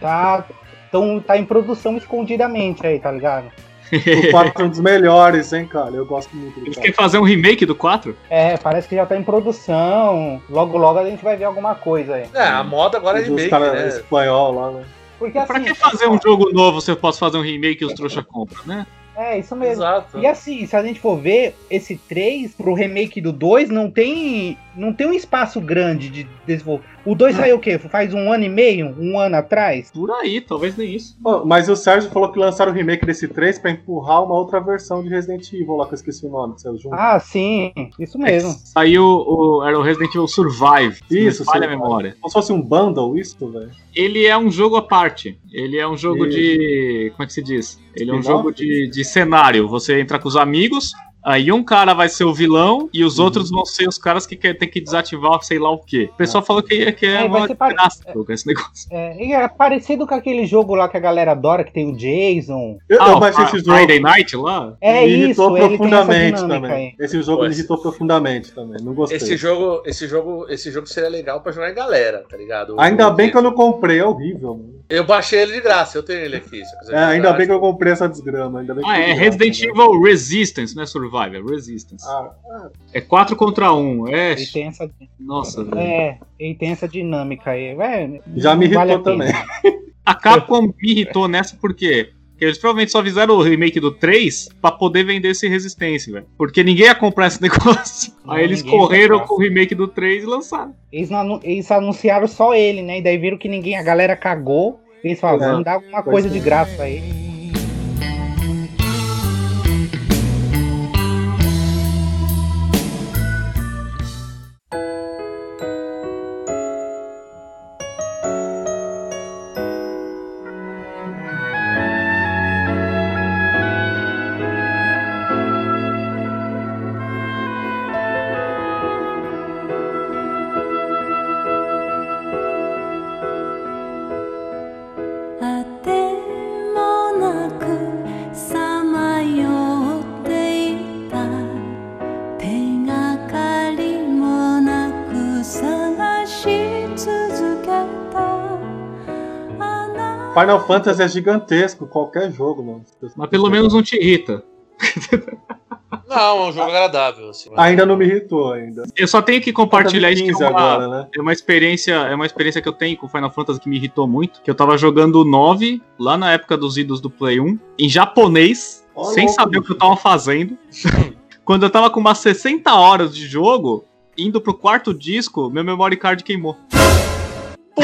tá, tão, tá em produção escondidamente aí, tá ligado? O 4 é um dos melhores, hein, cara? Eu gosto muito do Eles 4. querem fazer um remake do 4? É, parece que já tá em produção. Logo, logo a gente vai ver alguma coisa aí. É, a moda agora é Os remake, caras né? espanhol lá, né? Porque assim. Pra que fazer um jogo novo se eu posso fazer um remake e os trouxa compram, né? É, isso mesmo. Exato. E assim, se a gente for ver, esse 3 pro remake do 2 não tem. Não tem um espaço grande de desenvolver. O 2 saiu o quê? Faz um ano e meio? Um ano atrás? Por aí, talvez nem isso. Ó, mas o Sérgio falou que lançaram o remake desse 3 pra empurrar uma outra versão de Resident Evil lá, que eu esqueci o nome, saiu junto. Ah, sim, isso mesmo. Saiu o, era o Resident Evil Survive. Isso, falha a memória. Como se fosse um bundle, isso, velho. Ele é um jogo à parte. Ele é um jogo Isso. de. Como é que se diz? Ele é um jogo de, de cenário. Você entra com os amigos, aí um cara vai ser o vilão e Uhum. os outros vão ser os caras que quer, tem que desativar sei lá o quê. O pessoal falou que, que é, É, uma pare- graça esse negócio. É, e é parecido com aquele jogo lá que a galera adora, que tem o Jason. Eu, Ah, eu o baixei esse jogo. Friday Night lá? É me isso, irritou ele tem essa profundamente dinâmica também. aí. Esse jogo me irritou profundamente também. Não gostei. Esse jogo, esse jogo, esse jogo seria legal pra jogar em galera, tá ligado? Ainda O- bem que eu não comprei, é horrível, mano. Eu baixei ele de graça, eu tenho ele aqui. se eu quiser É, ainda bem que eu comprei essa desgrama. Ainda bem Ah, é Resident né? Evil Resistance, não é Survive, é Resistance. Ah, ah, É 4 contra 1. É. Ele tem essa, Nossa, velho. é, ele tem essa dinâmica aí. É, já me irritou vale também. A Capcom me irritou nessa porque eles provavelmente só fizeram o remake do 3 pra poder vender esse Resistência, velho. Porque ninguém ia comprar esse negócio. Não, Aí eles correram com o remake do 3 e lançaram. Eles, anu- eles anunciaram só ele, né? E daí viram que ninguém, a galera cagou. Eles falaram, É, vamos dar alguma pois coisa é. de graça aí. Final Fantasy é gigantesco, qualquer jogo, mano. Mas pelo menos não te irrita. Não, é um jogo agradável. Assim, Ainda não me irritou ainda. Eu só tenho que compartilhar isso que é 15 uma, agora, né? é uma experiência, é uma experiência que eu tenho com Final Fantasy que me irritou muito, que eu tava jogando o 9 lá na época dos idos do Play 1 em japonês, Ó, sem louco, saber o que eu tava fazendo. Quando eu tava com umas 60 horas de jogo, indo pro quarto disco, meu memory card queimou.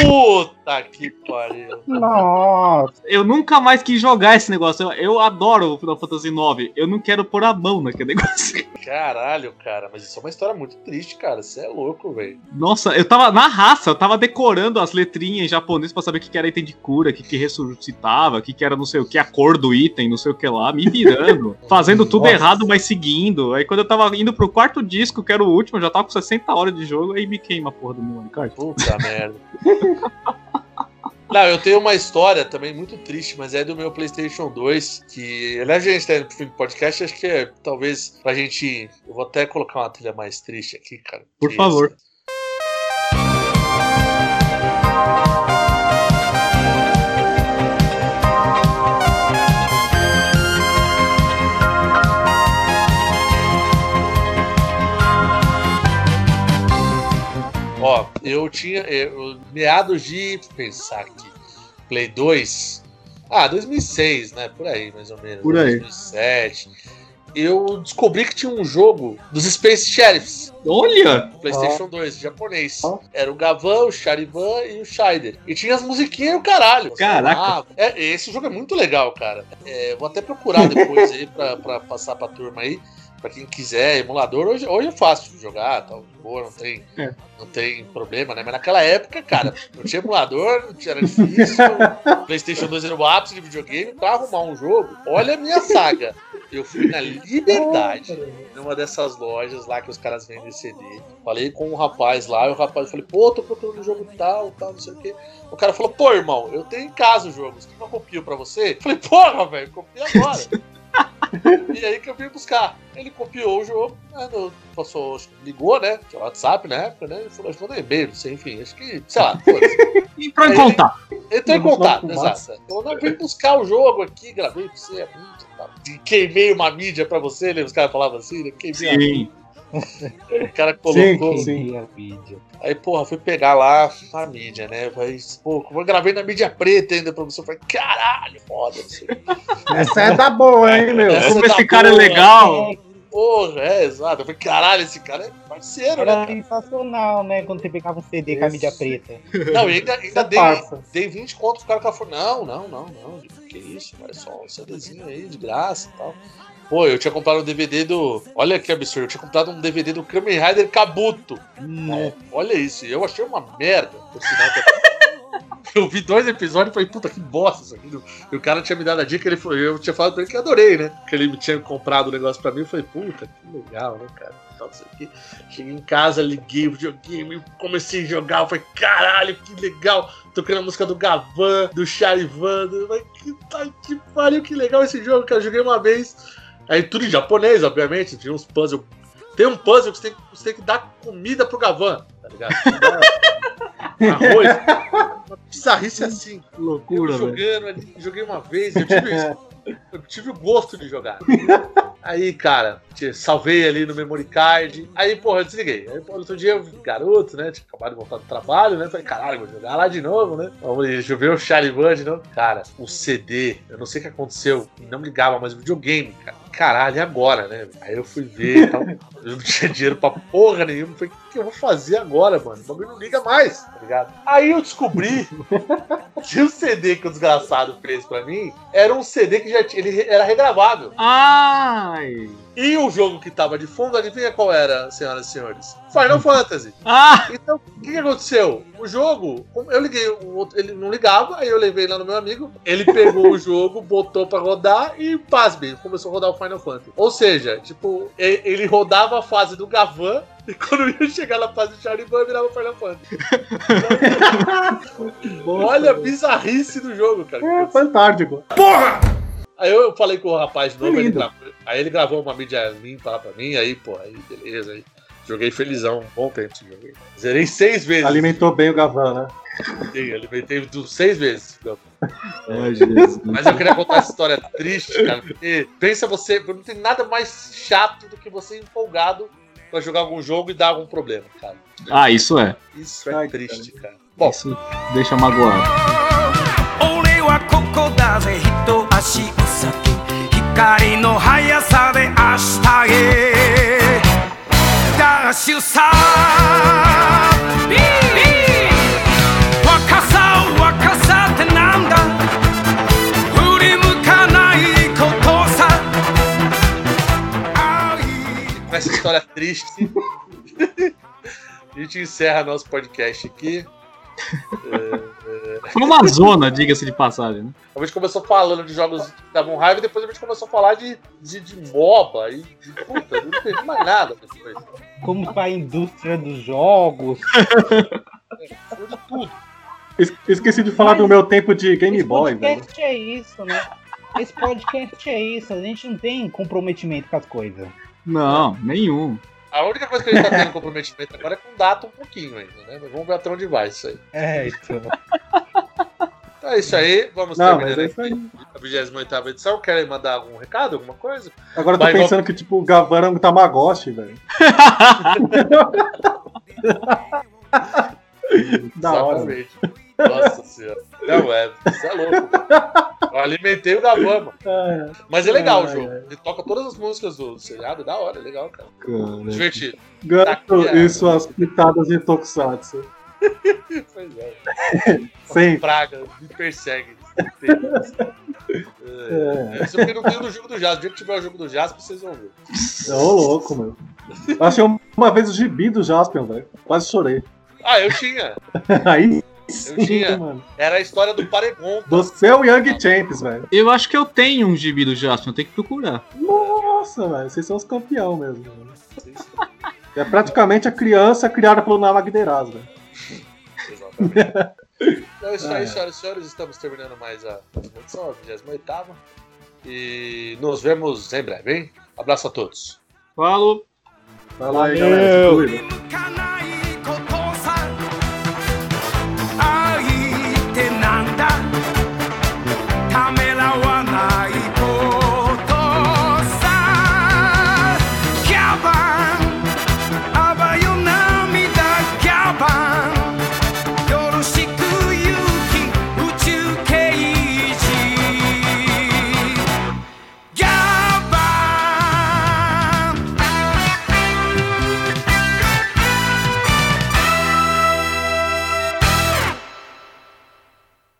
Puta que pariu. Nossa. Eu nunca mais quis jogar esse negócio. Eu, eu adoro o Final Fantasy IX. Eu não quero pôr a mão naquele negócio. Caralho, cara, mas isso é uma história muito triste, cara. Você é louco, velho. Nossa, eu tava na raça, eu tava decorando as letrinhas em japonês pra saber o que, que era item de cura, o que, que ressuscitava, o que, que era não sei o que, a cor do item, não sei o que lá, me virando. fazendo tudo Nossa. errado, mas seguindo. Aí quando eu tava indo pro quarto disco, que era o último, eu já tava com 60 horas de jogo, aí me queima a porra do meu. Puta merda. Não, eu tenho uma história também muito triste, mas é do meu PlayStation 2. Que, aliás, a gente tá indo pro fim do podcast. Acho que é, talvez pra gente. Eu vou até colocar uma trilha mais triste aqui, cara. Por Que favor. Ó, eu tinha. Eu, meados de. Pensar aqui. Play 2. Ah, 2006, né? Por aí, mais ou menos. Por aí. 2007. Eu descobri que tinha um jogo dos Space Sheriffs. Olha! PlayStation 2, japonês. Era o Gavan, o Charivan e o Scheider. E tinha as musiquinhas e o caralho. Caraca. Ah, é, esse jogo é muito legal, cara. É, vou até procurar depois aí pra, pra passar pra turma aí. Pra quem quiser, emulador, hoje, hoje é fácil de jogar, tal, de boa, não tem, É. não tem problema, né? Mas naquela época, cara, não tinha emulador, não tinha, era difícil. PlayStation 2 era o ápice de videogame, pra arrumar um jogo. Olha a minha saga. Eu fui na Liberdade, numa dessas lojas lá que os caras vendem CD. Falei com um rapaz lá, e o rapaz falei, pô, tô procurando um jogo tal, tal, não sei o quê. O cara falou, pô, irmão, eu tenho em casa os jogos, que eu copio pra você? Falei, porra, velho, copia agora. E aí que eu vim buscar. Ele copiou o jogo, né, no- passou, que ligou, né? Tinha WhatsApp na época, né? Falou, acho que mandou e-mail, não sei, enfim, acho que, sei lá, foda-se. Entrou em contato. Entrou em contato, exato. Falou, não, vem buscar o jogo aqui, gravei pra você, Queimei uma mídia pra você, lembra? Os caras falavam assim, né? Queimei a Sim. O cara colocou. Sim, sim. A vídeo. Aí, porra, fui pegar lá a mídia, né? Aí, pô, eu gravei na mídia preta ainda pra você. Eu falei, caralho, foda. Essa é da boa, hein, meu? Essa Como tá esse cara é boa. legal. Porra, é, exato. Eu falei, caralho, esse cara é parceiro, né? Era cara? sensacional, né? Quando você pegava um CD com a mídia preta. Não, e ainda, ainda Você dei, passa. dei 20 conto pro cara que falou, não, não, não, não, que isso, é só um CDzinho aí, de graça e tal. Pô, eu tinha comprado um DVD do. Olha que absurdo, eu tinha comprado um DVD do Kamen Rider Kabuto. É, olha isso, eu achei uma merda. Por sinal, que- eu vi dois episódios e falei, puta, que bosta isso aqui. E o cara tinha me dado a dica, ele foi, eu tinha falado pra ele que adorei, né? Que ele me tinha comprado o negócio pra mim, eu falei, puta, que legal, né, cara? Tal, não sei o quê. Cheguei em casa, liguei o videogame, comecei a jogar, eu falei, caralho, que legal! Tocando a música do Gavan, do Charivan, do... Mas que, tá, que pariu, que legal esse jogo, cara. Eu joguei uma vez. Aí tudo em japonês, obviamente, tinha uns puzzles. Tem um puzzle que você tem, você tem que dar comida pro Gavan, tá ligado? Arroz. Uma bizarrice assim. Que loucura, Eu jogando ali, joguei uma vez, eu tive, eu tive o gosto de jogar. Aí, cara, salvei ali no memory card. Aí, porra, eu desliguei. Aí, porra, outro dia, eu, garoto, né? Tinha acabado de voltar do trabalho, né? Falei, caralho, vou jogar lá de novo, né? Vamos ver, o Charivan de novo. Cara, o CD, eu não sei o que aconteceu, não ligava, mas o videogame, cara. Caralho, e agora, né? Aí eu fui ver e tal. Eu não tinha dinheiro pra porra nenhuma. Falei, o que eu vou fazer agora, mano? O bagulho não liga mais, tá ligado? Aí eu descobri que o CD que o desgraçado fez pra mim era um CD que já tinha, ele era regravável. Ai! E o jogo que tava de fundo, adivinha qual era, senhoras e senhores? Final Fantasy. Ah! Então, o que, que aconteceu? O jogo, eu liguei, o outro- ele não ligava, aí eu levei lá no meu amigo, ele pegou o jogo, botou pra rodar e, pasme, começou a rodar o Final Fantasy. Ou seja, tipo, ele rodava a fase do Gavan e quando ia chegar na fase do Chariban, virava Final Fantasy. Olha a bizarrice do jogo, cara. É fantástico. Aí eu falei com o rapaz de novo, Que ele lindo. gravou, aí ele gravou uma mídia limpa lá pra mim, aí, pô, aí beleza, aí joguei felizão, um bom tempo esse jogo. aí. Zerei seis vezes. Alimentou bem o Gavan, né? Sim, alimentei dos seis vezes. Ai, Jesus. Mas eu queria contar essa história triste, cara, porque pensa você, não tem nada mais chato do que você empolgado pra jogar algum jogo e dar algum problema, cara. Ah, isso é. Isso é triste, cara. Bom, Isso deixa magoado. 俺はここだぜ一足お先 光の速さで明日へダッシュさ若さを若さってなんだ振り向かないことさ Essa história triste. A gente encerra nosso podcast aqui. É... Foi uma zona, diga-se de passagem. Né? A gente começou falando de jogos que davam raiva e depois a gente começou a falar de, de, de MOBA e de puta, não entendi mais nada depois. Como tá a indústria dos jogos. Foi de tudo. Es- Esqueci de falar do meu tempo de Game Boy, velho. podcast é isso, né? Esse podcast é isso, a gente não tem comprometimento com as coisas. Não, nenhum. A única coisa que a gente tá tendo comprometimento agora é com data um pouquinho ainda, né? Mas vamos ver até onde vai isso aí. É, então. Então é isso aí, vamos Não, terminar mas é a 28 edição. Querem mandar algum recado, alguma coisa? Agora eu tô Vai, pensando que, tipo, o Gavara é um Tamagotchi, velho. da hora. Exatamente. Nossa senhora. Não é, você é louco. Eu alimentei o Gavama. Mas é legal o jogo. Ele toca todas as músicas do seriado, é da hora, é legal, cara. Cara. Divertido. Gato Tá aqui, e suas pitadas de Tokusatsu. Pois é. Sim. Praga, me persegue. É. Isso porque não tem no jogo do Jazz. O dia que tiver o jogo do Jazz, vocês vão ver. Ô, louco, meu. Eu achei uma vez o gibi do Jaspion, velho. Quase chorei. Ah, eu tinha. Aí Eu sim, tinha. mano. Era a história do Paregon. Você é o Young Champs, velho. Eu acho que eu tenho um gibi do Jasper, eu tenho que procurar. Nossa, velho. Vocês são os campeão mesmo. Mano. É praticamente a criança criada pelo Namagderaz, velho. Exatamente. Então é isso aí, Ah, é. senhoras e senhores. Estamos terminando mais a edição, a 28 E nos vemos em breve, hein? Abraço a todos. Falou! Vai lá aí, galera.